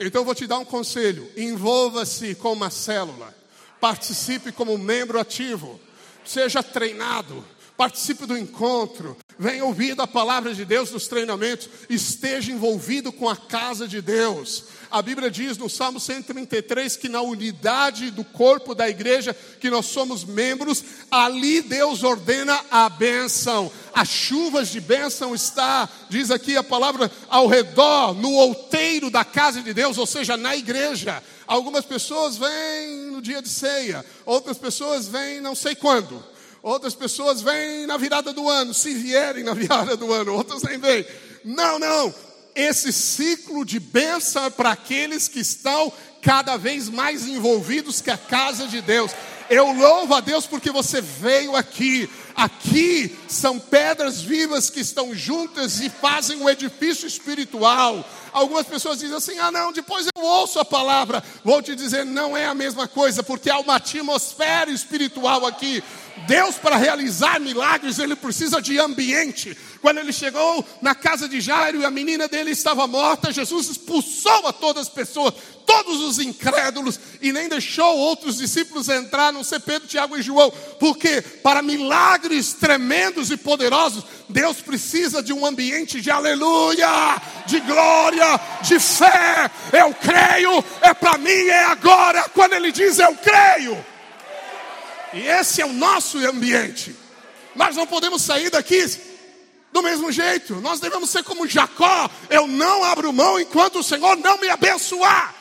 Então, vou te dar um conselho: envolva-se com uma célula, participe como membro ativo, seja treinado participe do encontro, venha ouvir a palavra de Deus nos treinamentos, esteja envolvido com a casa de Deus. A Bíblia diz no Salmo 133 que na unidade do corpo da igreja, que nós somos membros, ali Deus ordena a bênção. As chuvas de bênção está, diz aqui a palavra, ao redor, no outeiro da casa de Deus, ou seja, na igreja. Algumas pessoas vêm no dia de ceia, outras pessoas vêm não sei quando. Outras pessoas vêm na virada do ano, se vierem na (laughs) virada do ano, outras nem vêm. Não, não. Esse ciclo de bênção é para aqueles que estão cada vez mais envolvidos com a casa de Deus. Eu louvo a Deus porque você veio aqui. Aqui são pedras vivas que estão juntas e fazem um edifício espiritual. Algumas pessoas dizem assim: ah, não, depois eu ouço a palavra. Vou te dizer, não é a mesma coisa, porque há uma atmosfera espiritual aqui. Deus, para realizar milagres, ele precisa de ambiente. Quando ele chegou na casa de Jairo e a menina dele estava morta, Jesus expulsou a todas as pessoas, todos os incrédulos, e nem deixou outros discípulos entrar, não ser Pedro, Tiago e João, porque para milagres tremendos e poderosos, Deus precisa de um ambiente de aleluia, de glória, de fé. Eu creio, é para mim, é agora. Quando ele diz eu creio. E esse é o nosso ambiente. Nós não podemos sair daqui do mesmo jeito. Nós devemos ser como Jacó. Eu não abro mão enquanto o Senhor não me abençoar.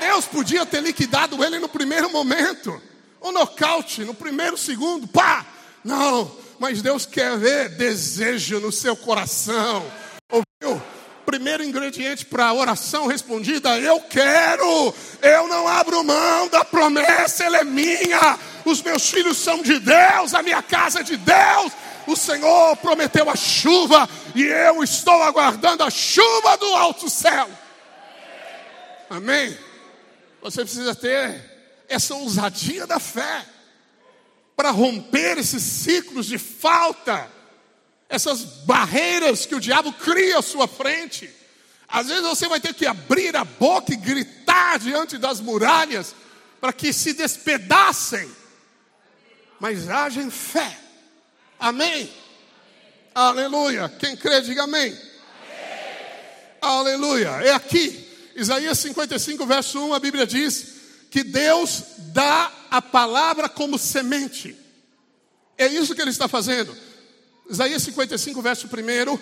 Deus podia ter liquidado ele no primeiro momento. O nocaute, no primeiro segundo, pá! Não, mas Deus quer ver desejo no seu coração. Ouviu? Primeiro ingrediente para a oração respondida: eu quero, eu não abro mão da promessa, ela é minha os meus filhos são de Deus, a minha casa é de Deus. O Senhor prometeu a chuva e eu estou aguardando a chuva do alto céu. Amém? Você precisa ter essa ousadia da fé para romper esses ciclos de falta, essas barreiras que o diabo cria à sua frente. Às vezes você vai ter que abrir a boca e gritar diante das muralhas para que se despedacem mas haja em fé. Amém? Aleluia. Quem crê, diga amém. amém. Aleluia. É aqui, Isaías 55, verso 1, a Bíblia diz que Deus dá a palavra como semente. É isso que ele está fazendo. Isaías 55, verso 1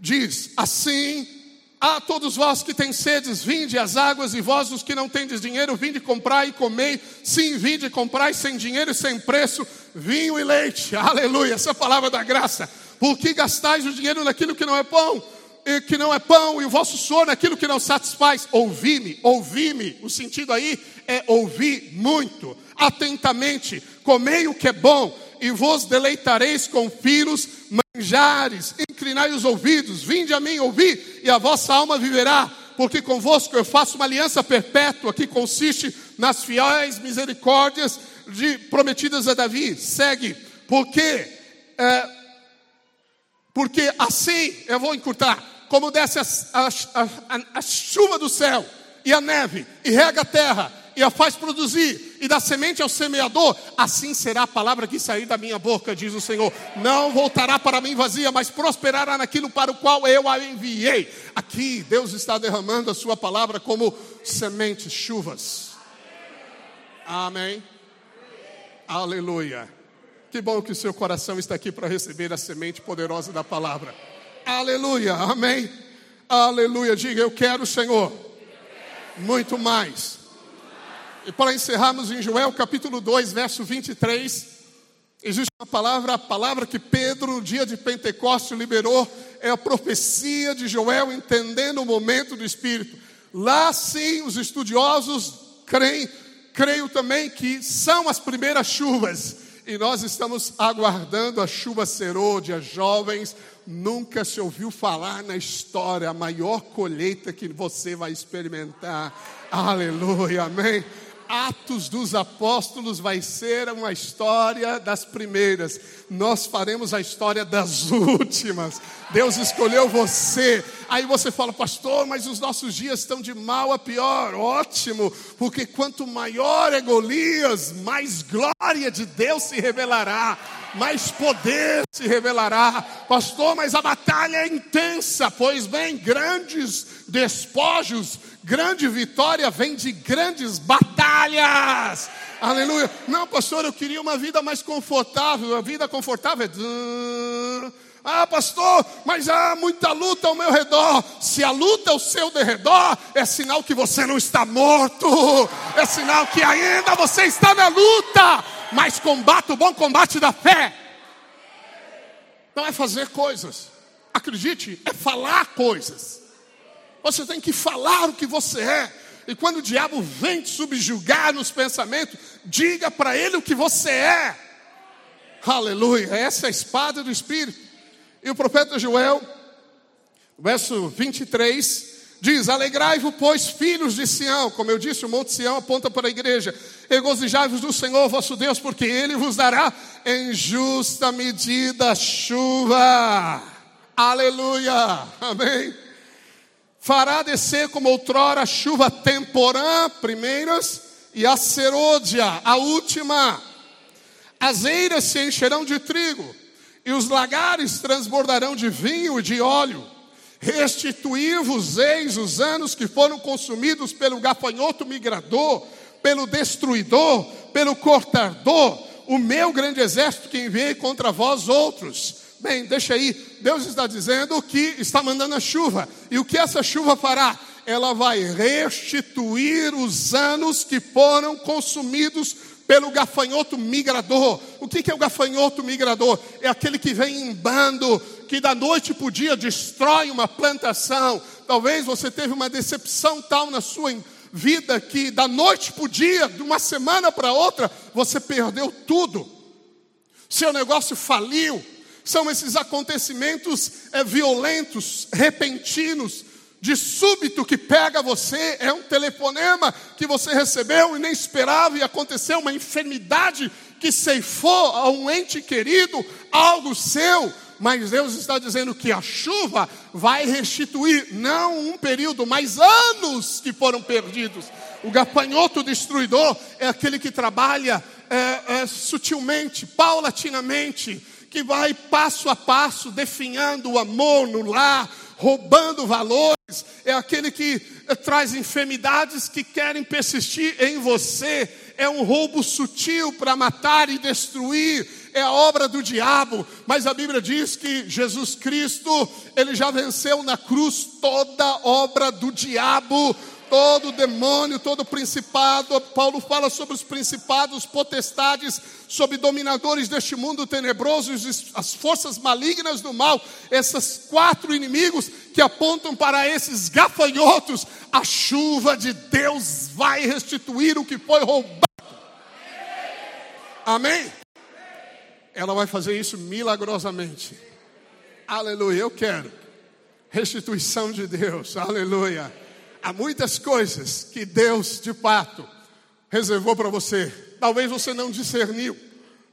diz: Assim a todos vós que têm sedes, vinde às águas, e vós os que não tendes dinheiro, vinde comprar e comei. Sim, vinde comprai sem dinheiro e sem preço, vinho e leite. (laughs) Aleluia, essa é palavra da graça. Por que gastais o dinheiro naquilo que não é pão? E que não é pão, e o vosso suor naquilo que não satisfaz. Ouvi-me, ouvi-me. O sentido aí é ouvir muito, atentamente. Comei o que é bom, e vos deleitareis com finos manjares, inclinai os ouvidos, vinde a mim, ouvi, e a vossa alma viverá. porque convosco eu faço uma aliança perpétua que consiste nas fiéis misericórdias de, prometidas a Davi. Segue, porque, é, porque assim, eu vou encurtar, como desce a, a, a, a chuva do céu e a neve, e rega a terra, e a faz produzir, e dá semente ao semeador, assim será a palavra que sair da minha boca, diz o Senhor. Não voltará para mim vazia, mas prosperará naquilo para o qual eu a enviei. Aqui Deus está derramando a sua palavra como sementes, chuvas. Amém. Aleluia. Que bom que o seu coração está aqui para receber a semente poderosa da palavra. Aleluia. Amém. Aleluia. Diga, eu quero, Senhor, muito mais e para encerrarmos em Joel capítulo 2, verso 23, existe uma palavra, a palavra que Pedro, no dia de Pentecostes, liberou, é a profecia de Joel, entendendo o momento do Espírito. Lá sim, os estudiosos creem, creio também que são as primeiras chuvas. E nós estamos aguardando a chuva serôdia, jovens. Nunca se ouviu falar na história a maior colheita que você vai experimentar. Aleluia, amém. Atos dos Apóstolos vai ser uma história das primeiras, nós faremos a história das (laughs) últimas. Deus escolheu você. Aí você fala, pastor, mas os nossos dias estão de mal a pior. Ótimo, porque quanto maior é Golias, mais glória de Deus se revelará, mais poder se revelará. Pastor, mas a batalha é intensa. Pois bem, grandes despojos Grande vitória vem de grandes batalhas. Aleluia. Não, pastor, eu queria uma vida mais confortável. A vida confortável é. Ah, pastor, mas há muita luta ao meu redor. Se a luta ao seu redor, é sinal que você não está morto. É sinal que ainda você está na luta. Mas combate o bom combate da fé. Não é fazer coisas. Acredite, é falar coisas. Você tem que falar o que você é. E quando o diabo vem te subjugar nos pensamentos, diga para ele o que você é. Aleluia. Essa é a espada do Espírito. E o profeta Joel, verso 23, diz: Alegrai-vos, pois, filhos de Sião. Como eu disse, o Monte Sião aponta para a igreja. Regozijai-vos do Senhor vosso Deus, porque Ele vos dará em justa medida chuva. Aleluia. Amém fará descer como outrora chuva temporã, primeiras, e a serôdia, a última. As eiras se encherão de trigo, e os lagares transbordarão de vinho e de óleo. Restituí-vos, eis os anos que foram consumidos pelo gafanhoto migrador, pelo destruidor, pelo cortador, o meu grande exército que enviei contra vós outros Bem, deixa aí. Deus está dizendo que está mandando a chuva. E o que essa chuva fará? Ela vai restituir os anos que foram consumidos pelo gafanhoto migrador. O que é o gafanhoto migrador? É aquele que vem em bando, que da noite para o dia destrói uma plantação. Talvez você teve uma decepção tal na sua vida que da noite para o dia, de uma semana para outra, você perdeu tudo. Seu negócio faliu são esses acontecimentos é, violentos, repentinos, de súbito que pega você, é um telefonema que você recebeu e nem esperava e aconteceu uma enfermidade que ceifou a um ente querido, algo seu, mas Deus está dizendo que a chuva vai restituir não um período, mas anos que foram perdidos. O gafanhoto destruidor é aquele que trabalha é, é, sutilmente, paulatinamente, que vai passo a passo definhando o amor no lar, roubando valores, é aquele que eh, traz enfermidades que querem persistir em você, é um roubo sutil para matar e destruir, é a obra do diabo, mas a Bíblia diz que Jesus Cristo, ele já venceu na cruz toda obra do diabo todo demônio, todo principado. Paulo fala sobre os principados, potestades, sobre dominadores deste mundo tenebroso, as forças malignas do mal, esses quatro inimigos que apontam para esses gafanhotos. A chuva de Deus vai restituir o que foi roubado. Amém? Ela vai fazer isso milagrosamente. Aleluia, eu quero. Restituição de Deus, aleluia. Há muitas coisas que Deus, de fato, reservou para você. Talvez você não discerniu.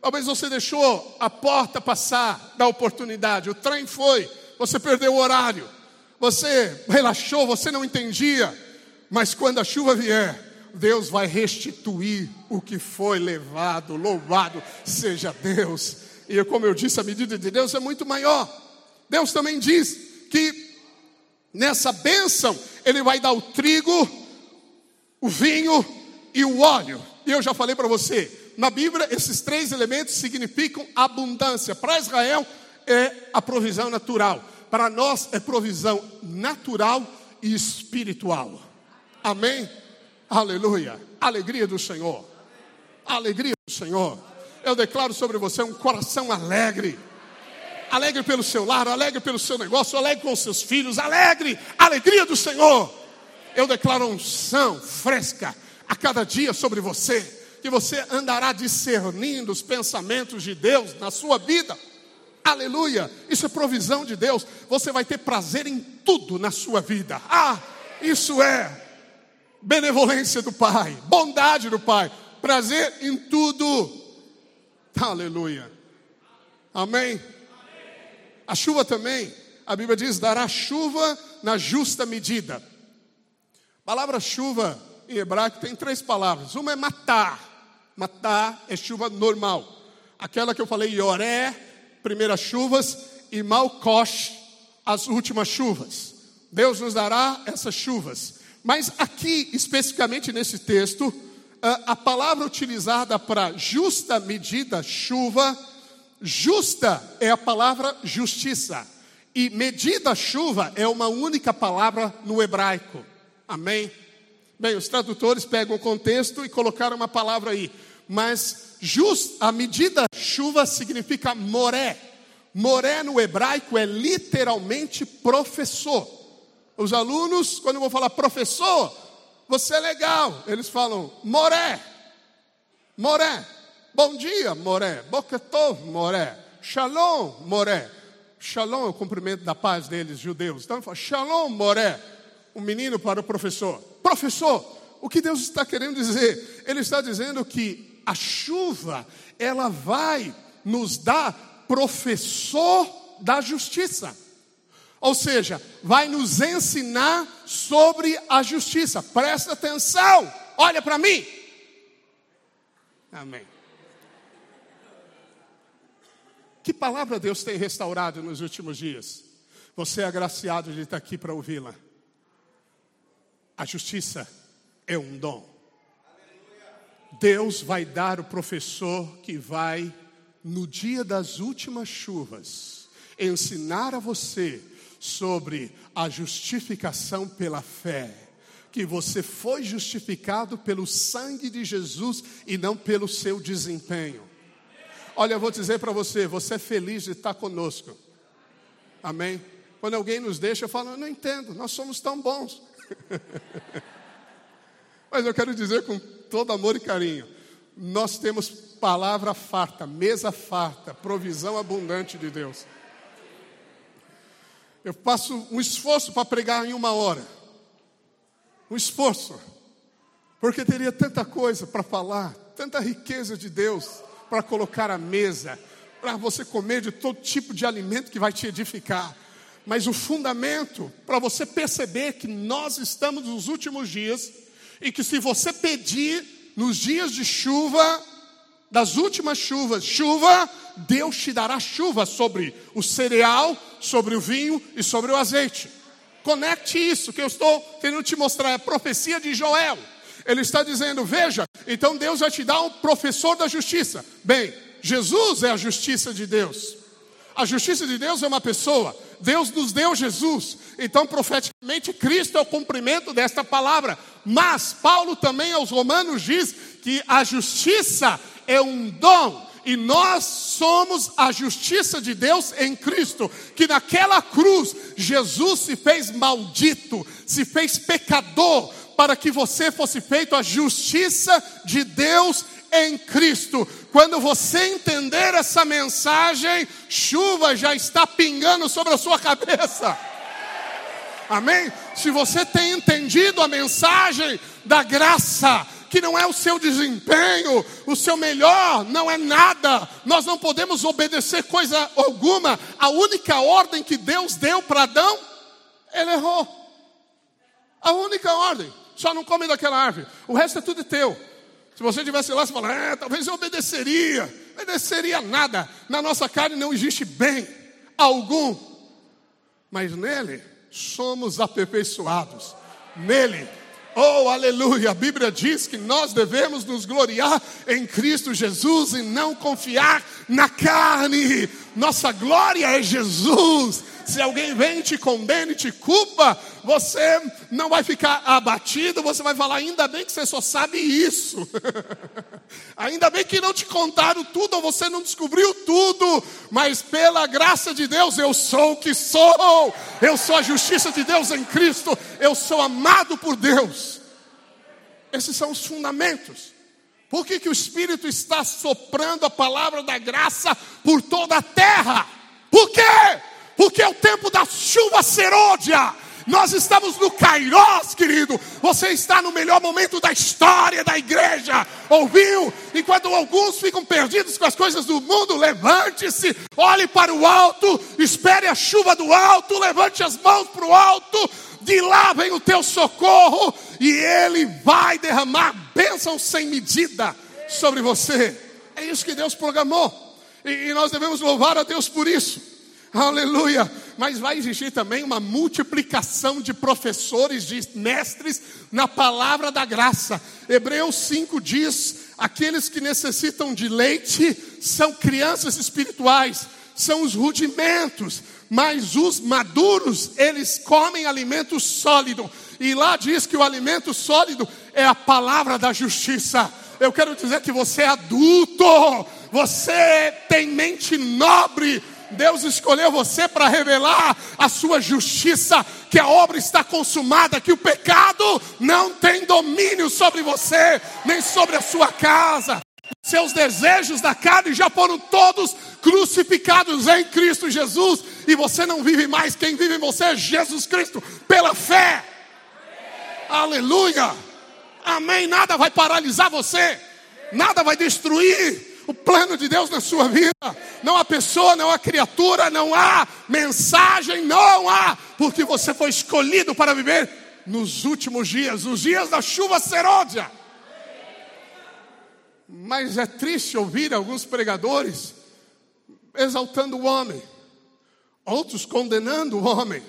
Talvez você deixou a porta passar da oportunidade. O trem foi, você perdeu o horário. Você relaxou, você não entendia. Mas quando a chuva vier, Deus vai restituir o que foi levado. Louvado seja Deus. E como eu disse, a medida de Deus é muito maior. Deus também diz que nessa bênção Ele vai dar o trigo, o vinho e o óleo. E eu já falei para você, na Bíblia esses três elementos significam abundância. Para Israel é a provisão natural. Para nós é provisão natural e espiritual. Amém? Aleluia. Alegria do Senhor. Alegria do Senhor. Eu declaro sobre você um coração alegre. Alegre pelo seu lar, alegre pelo seu negócio, alegre com os seus filhos, alegre, alegria do Senhor. Eu declaro unção fresca a cada dia sobre você, que você andará discernindo os pensamentos de Deus na sua vida. Aleluia! Isso é provisão de Deus. Você vai ter prazer em tudo na sua vida. Ah, isso é benevolência do Pai, bondade do Pai, prazer em tudo. Aleluia. Amém? A chuva também, a Bíblia diz: dará chuva na justa medida. A palavra chuva em hebraico tem três palavras. Uma é matar. Matar é chuva normal. Aquela que eu falei, Yoré, primeiras chuvas, e Malkosh, as últimas chuvas. Deus nos dará essas chuvas. Mas aqui, especificamente nesse texto, a palavra utilizada para justa medida, chuva, justa é a palavra justiça. E medida chuva é uma única palavra no hebraico. Amém? Bem, os tradutores pegam o contexto e colocaram uma palavra aí. Mas just, a medida chuva significa moré. Moré no hebraico é literalmente professor. Os alunos, quando eu vou falar professor, você é legal, eles falam moré, moré, bom dia, moré, boketov, moré, shalom, moré. Shalom é o cumprimento da paz deles, judeus. Então, fala, shalom, moré. O menino para o professor. Professor, o que Deus está querendo dizer? Ele está dizendo que a chuva, ela vai nos dar professor da justiça. Ou seja, vai nos ensinar sobre a justiça. Presta atenção, olha para mim. Amém. Que palavra Deus tem restaurado nos últimos dias? Você é agraciado de estar aqui para ouvi-la. A justiça é um dom. Deus vai dar o professor que vai, no dia das últimas chuvas, ensinar a você sobre a justificação pela fé, que você foi justificado pelo sangue de Jesus e não pelo seu desempenho. Olha, eu vou dizer para você, você é feliz de estar conosco. Amém? Quando alguém nos deixa, eu falo, eu não entendo, nós somos tão bons. (laughs) Mas eu quero dizer com todo amor e carinho, nós temos palavra farta, mesa farta, provisão abundante de Deus. Eu faço um esforço para pregar em uma hora. Um esforço. Porque teria tanta coisa para falar, tanta riqueza de Deus para colocar à mesa, para você comer de todo tipo de alimento que vai te edificar. Mas o fundamento para você perceber que nós estamos nos últimos dias e que se você pedir nos dias de chuva, das últimas chuvas, chuva, Deus te dará chuva sobre o cereal, sobre o vinho e sobre o azeite. Conecte isso que eu estou querendo te mostrar, é a profecia de Joel. Ele está dizendo: Veja, então Deus vai te dar um professor da justiça. Bem, Jesus é a justiça de Deus. A justiça de Deus é uma pessoa. Deus nos deu Jesus. Então, profeticamente, Cristo é o cumprimento desta palavra. Mas Paulo também aos Romanos diz que a justiça é um dom e nós somos a justiça de Deus em Cristo, que naquela cruz Jesus se fez maldito, se fez pecador, para que você fosse feito a justiça de Deus em Cristo. Quando você entender essa mensagem, chuva já está pingando sobre a sua cabeça. Amém? Se você tem entendido a mensagem da graça, que não é o seu desempenho, o seu melhor, não é nada. Nós não podemos obedecer coisa alguma. A única ordem que Deus deu para Adão, ele errou. A única ordem. Só não come daquela árvore. O resto é tudo teu. Se você tivesse lá, você fala, é, talvez eu obedeceria. Obedeceria nada. Na nossa carne não existe bem algum. Mas nele somos aperfeiçoados. Nele Oh, aleluia! A Bíblia diz que nós devemos nos gloriar em Cristo Jesus e não confiar na carne. Nossa glória é Jesus. Se alguém vem te condena e te culpa, você não vai ficar abatido, você vai falar: ainda bem que você só sabe isso. (laughs) ainda bem que não te contaram tudo, ou você não descobriu tudo, mas pela graça de Deus eu sou o que sou. Eu sou a justiça de Deus em Cristo, eu sou amado por Deus. Esses são os fundamentos. Por que, que o Espírito está soprando a palavra da graça por toda a terra? Por quê? Porque é o tempo da chuva serôdia. Nós estamos no Kairós, querido. Você está no melhor momento da história da igreja. Ouviu? Enquanto alguns ficam perdidos com as coisas do mundo, levante-se, olhe para o alto, espere a chuva do alto, levante as mãos para o alto. De lá vem o teu socorro e ele vai derramar bênção sem medida sobre você. É isso que Deus programou. E nós devemos louvar a Deus por isso. Aleluia! Mas vai existir também uma multiplicação de professores, de mestres na palavra da graça. Hebreus 5 diz: aqueles que necessitam de leite são crianças espirituais, são os rudimentos, mas os maduros, eles comem alimento sólido. E lá diz que o alimento sólido é a palavra da justiça. Eu quero dizer que você é adulto, você tem mente nobre, Deus escolheu você para revelar a sua justiça, que a obra está consumada, que o pecado não tem domínio sobre você, nem sobre a sua casa. Seus desejos da carne já foram todos crucificados em Cristo Jesus, e você não vive mais, quem vive em você é Jesus Cristo, pela fé. Aleluia! Amém. Nada vai paralisar você, nada vai destruir o plano de Deus na sua vida. Não há pessoa, não há criatura, não há mensagem, não há, porque você foi escolhido para viver nos últimos dias, os dias da chuva serôdia. Mas é triste ouvir alguns pregadores exaltando o homem, outros condenando o homem,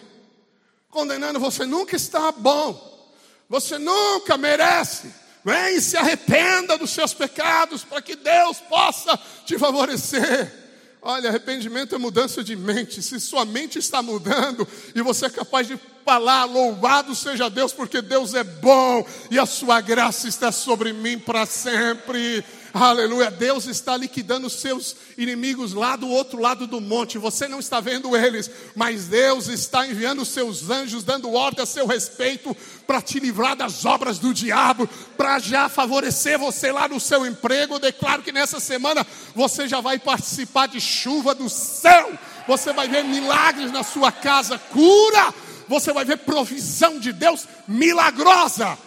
condenando você nunca está bom, você nunca merece. Vem e se arrependa dos seus pecados para que Deus possa te favorecer. Olha, arrependimento é mudança de mente. Se sua mente está mudando e você é capaz de falar, louvado seja Deus, porque Deus é bom e a sua graça está sobre mim para sempre. Aleluia. Deus está liquidando seus inimigos lá do outro lado do monte. Você não está vendo eles, mas Deus está enviando seus anjos, dando ordem a seu respeito, para te livrar das obras do diabo, para já favorecer você lá no seu emprego. Eu declaro que nessa semana você já vai participar de chuva do céu. Você vai ver milagres na sua casa, cura. Você vai ver provisão de Deus milagrosa.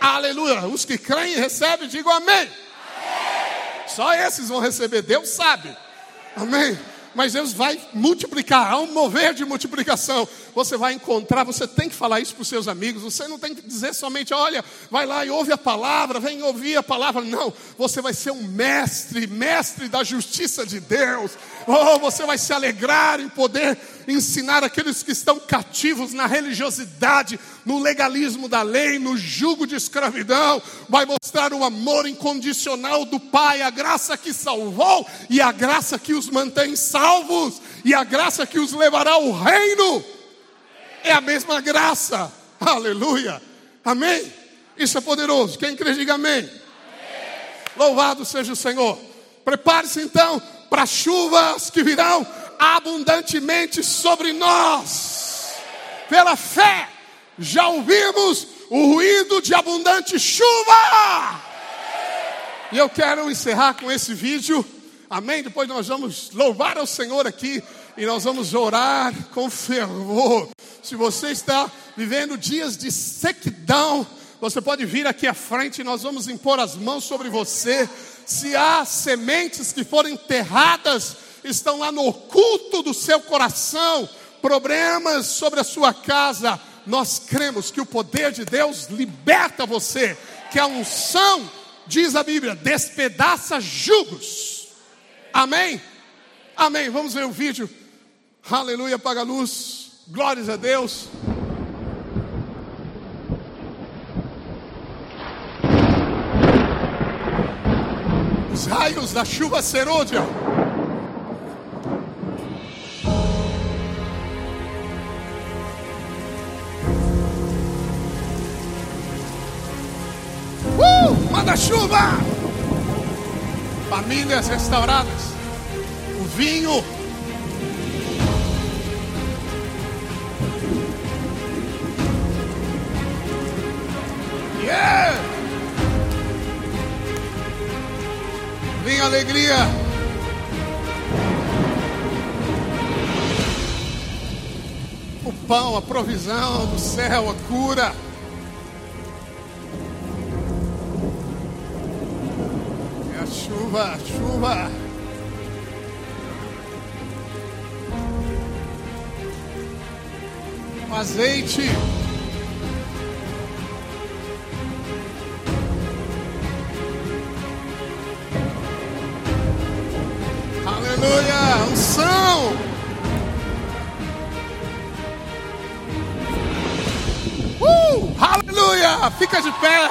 Aleluia. Os que creem recebem, digam amém. Só esses vão receber, Deus sabe. Amém? Mas Deus vai multiplicar, há um mover de multiplicação. Você vai encontrar, você tem que falar isso para os seus amigos. Você não tem que dizer somente, olha, vai lá e ouve a palavra, vem ouvir a palavra. Não, você vai ser um mestre, mestre da justiça de Deus. Oh, você vai se alegrar em poder ensinar aqueles que estão cativos na religiosidade, no legalismo da lei, no jugo de escravidão. Vai mostrar o amor incondicional do Pai, a graça que salvou e a graça que os mantém salvos e a graça que os levará ao reino. É a mesma graça. Aleluia. Amém. Isso é poderoso. Quem crê, diga amém. amém. Louvado seja o Senhor. Prepare-se então para chuvas que virão abundantemente sobre nós. Pela fé, já ouvimos o ruído de abundante chuva. E eu quero encerrar com esse vídeo. Amém? Depois nós vamos louvar ao Senhor aqui e nós vamos orar com fervor. Se você está vivendo dias de sequidão, você pode vir aqui à frente e nós vamos impor as mãos sobre você. Se há sementes que foram enterradas, estão lá no oculto do seu coração, problemas sobre a sua casa, nós cremos que o poder de Deus liberta você, que a unção, diz a Bíblia, despedaça jugos. Amém? Amém. Vamos ver o vídeo. Aleluia, apaga a luz. Glórias a Deus. Os raios da chuva serôdia. Uh, manda chuva! Famílias restauradas. O vinho alegria. O pão, a provisão do céu, a cura. É a chuva, a chuva. O azeite. Fica de pé.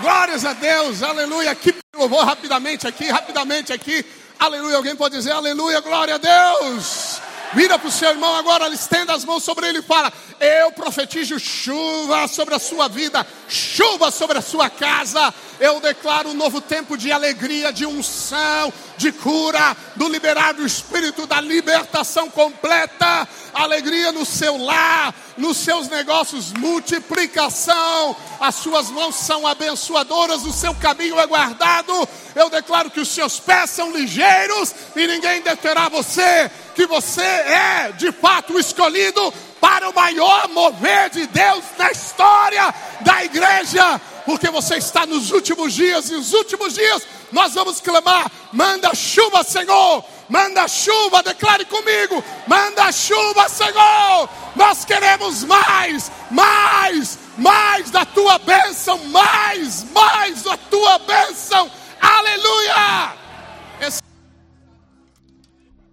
Glórias a Deus, aleluia. Aqui louvor rapidamente aqui, rapidamente aqui. Aleluia, alguém pode dizer aleluia, glória a Deus. Vira para o seu irmão agora, estenda as mãos sobre ele e fala: Eu profetizo chuva sobre a sua vida, chuva sobre a sua casa. Eu declaro um novo tempo de alegria, de unção, de cura, do liberar do Espírito, da libertação completa, alegria no seu lar, nos seus negócios, multiplicação. As suas mãos são abençoadoras, o seu caminho é guardado. Eu declaro que os seus pés são ligeiros e ninguém deterá você, que você é de fato escolhido para o maior mover de Deus na história da igreja, porque você está nos últimos dias e os últimos dias nós vamos clamar: manda chuva, Senhor, manda chuva, declare comigo: manda chuva, Senhor. Nós queremos mais, mais, mais da tua bênção, mais, mais da tua bênção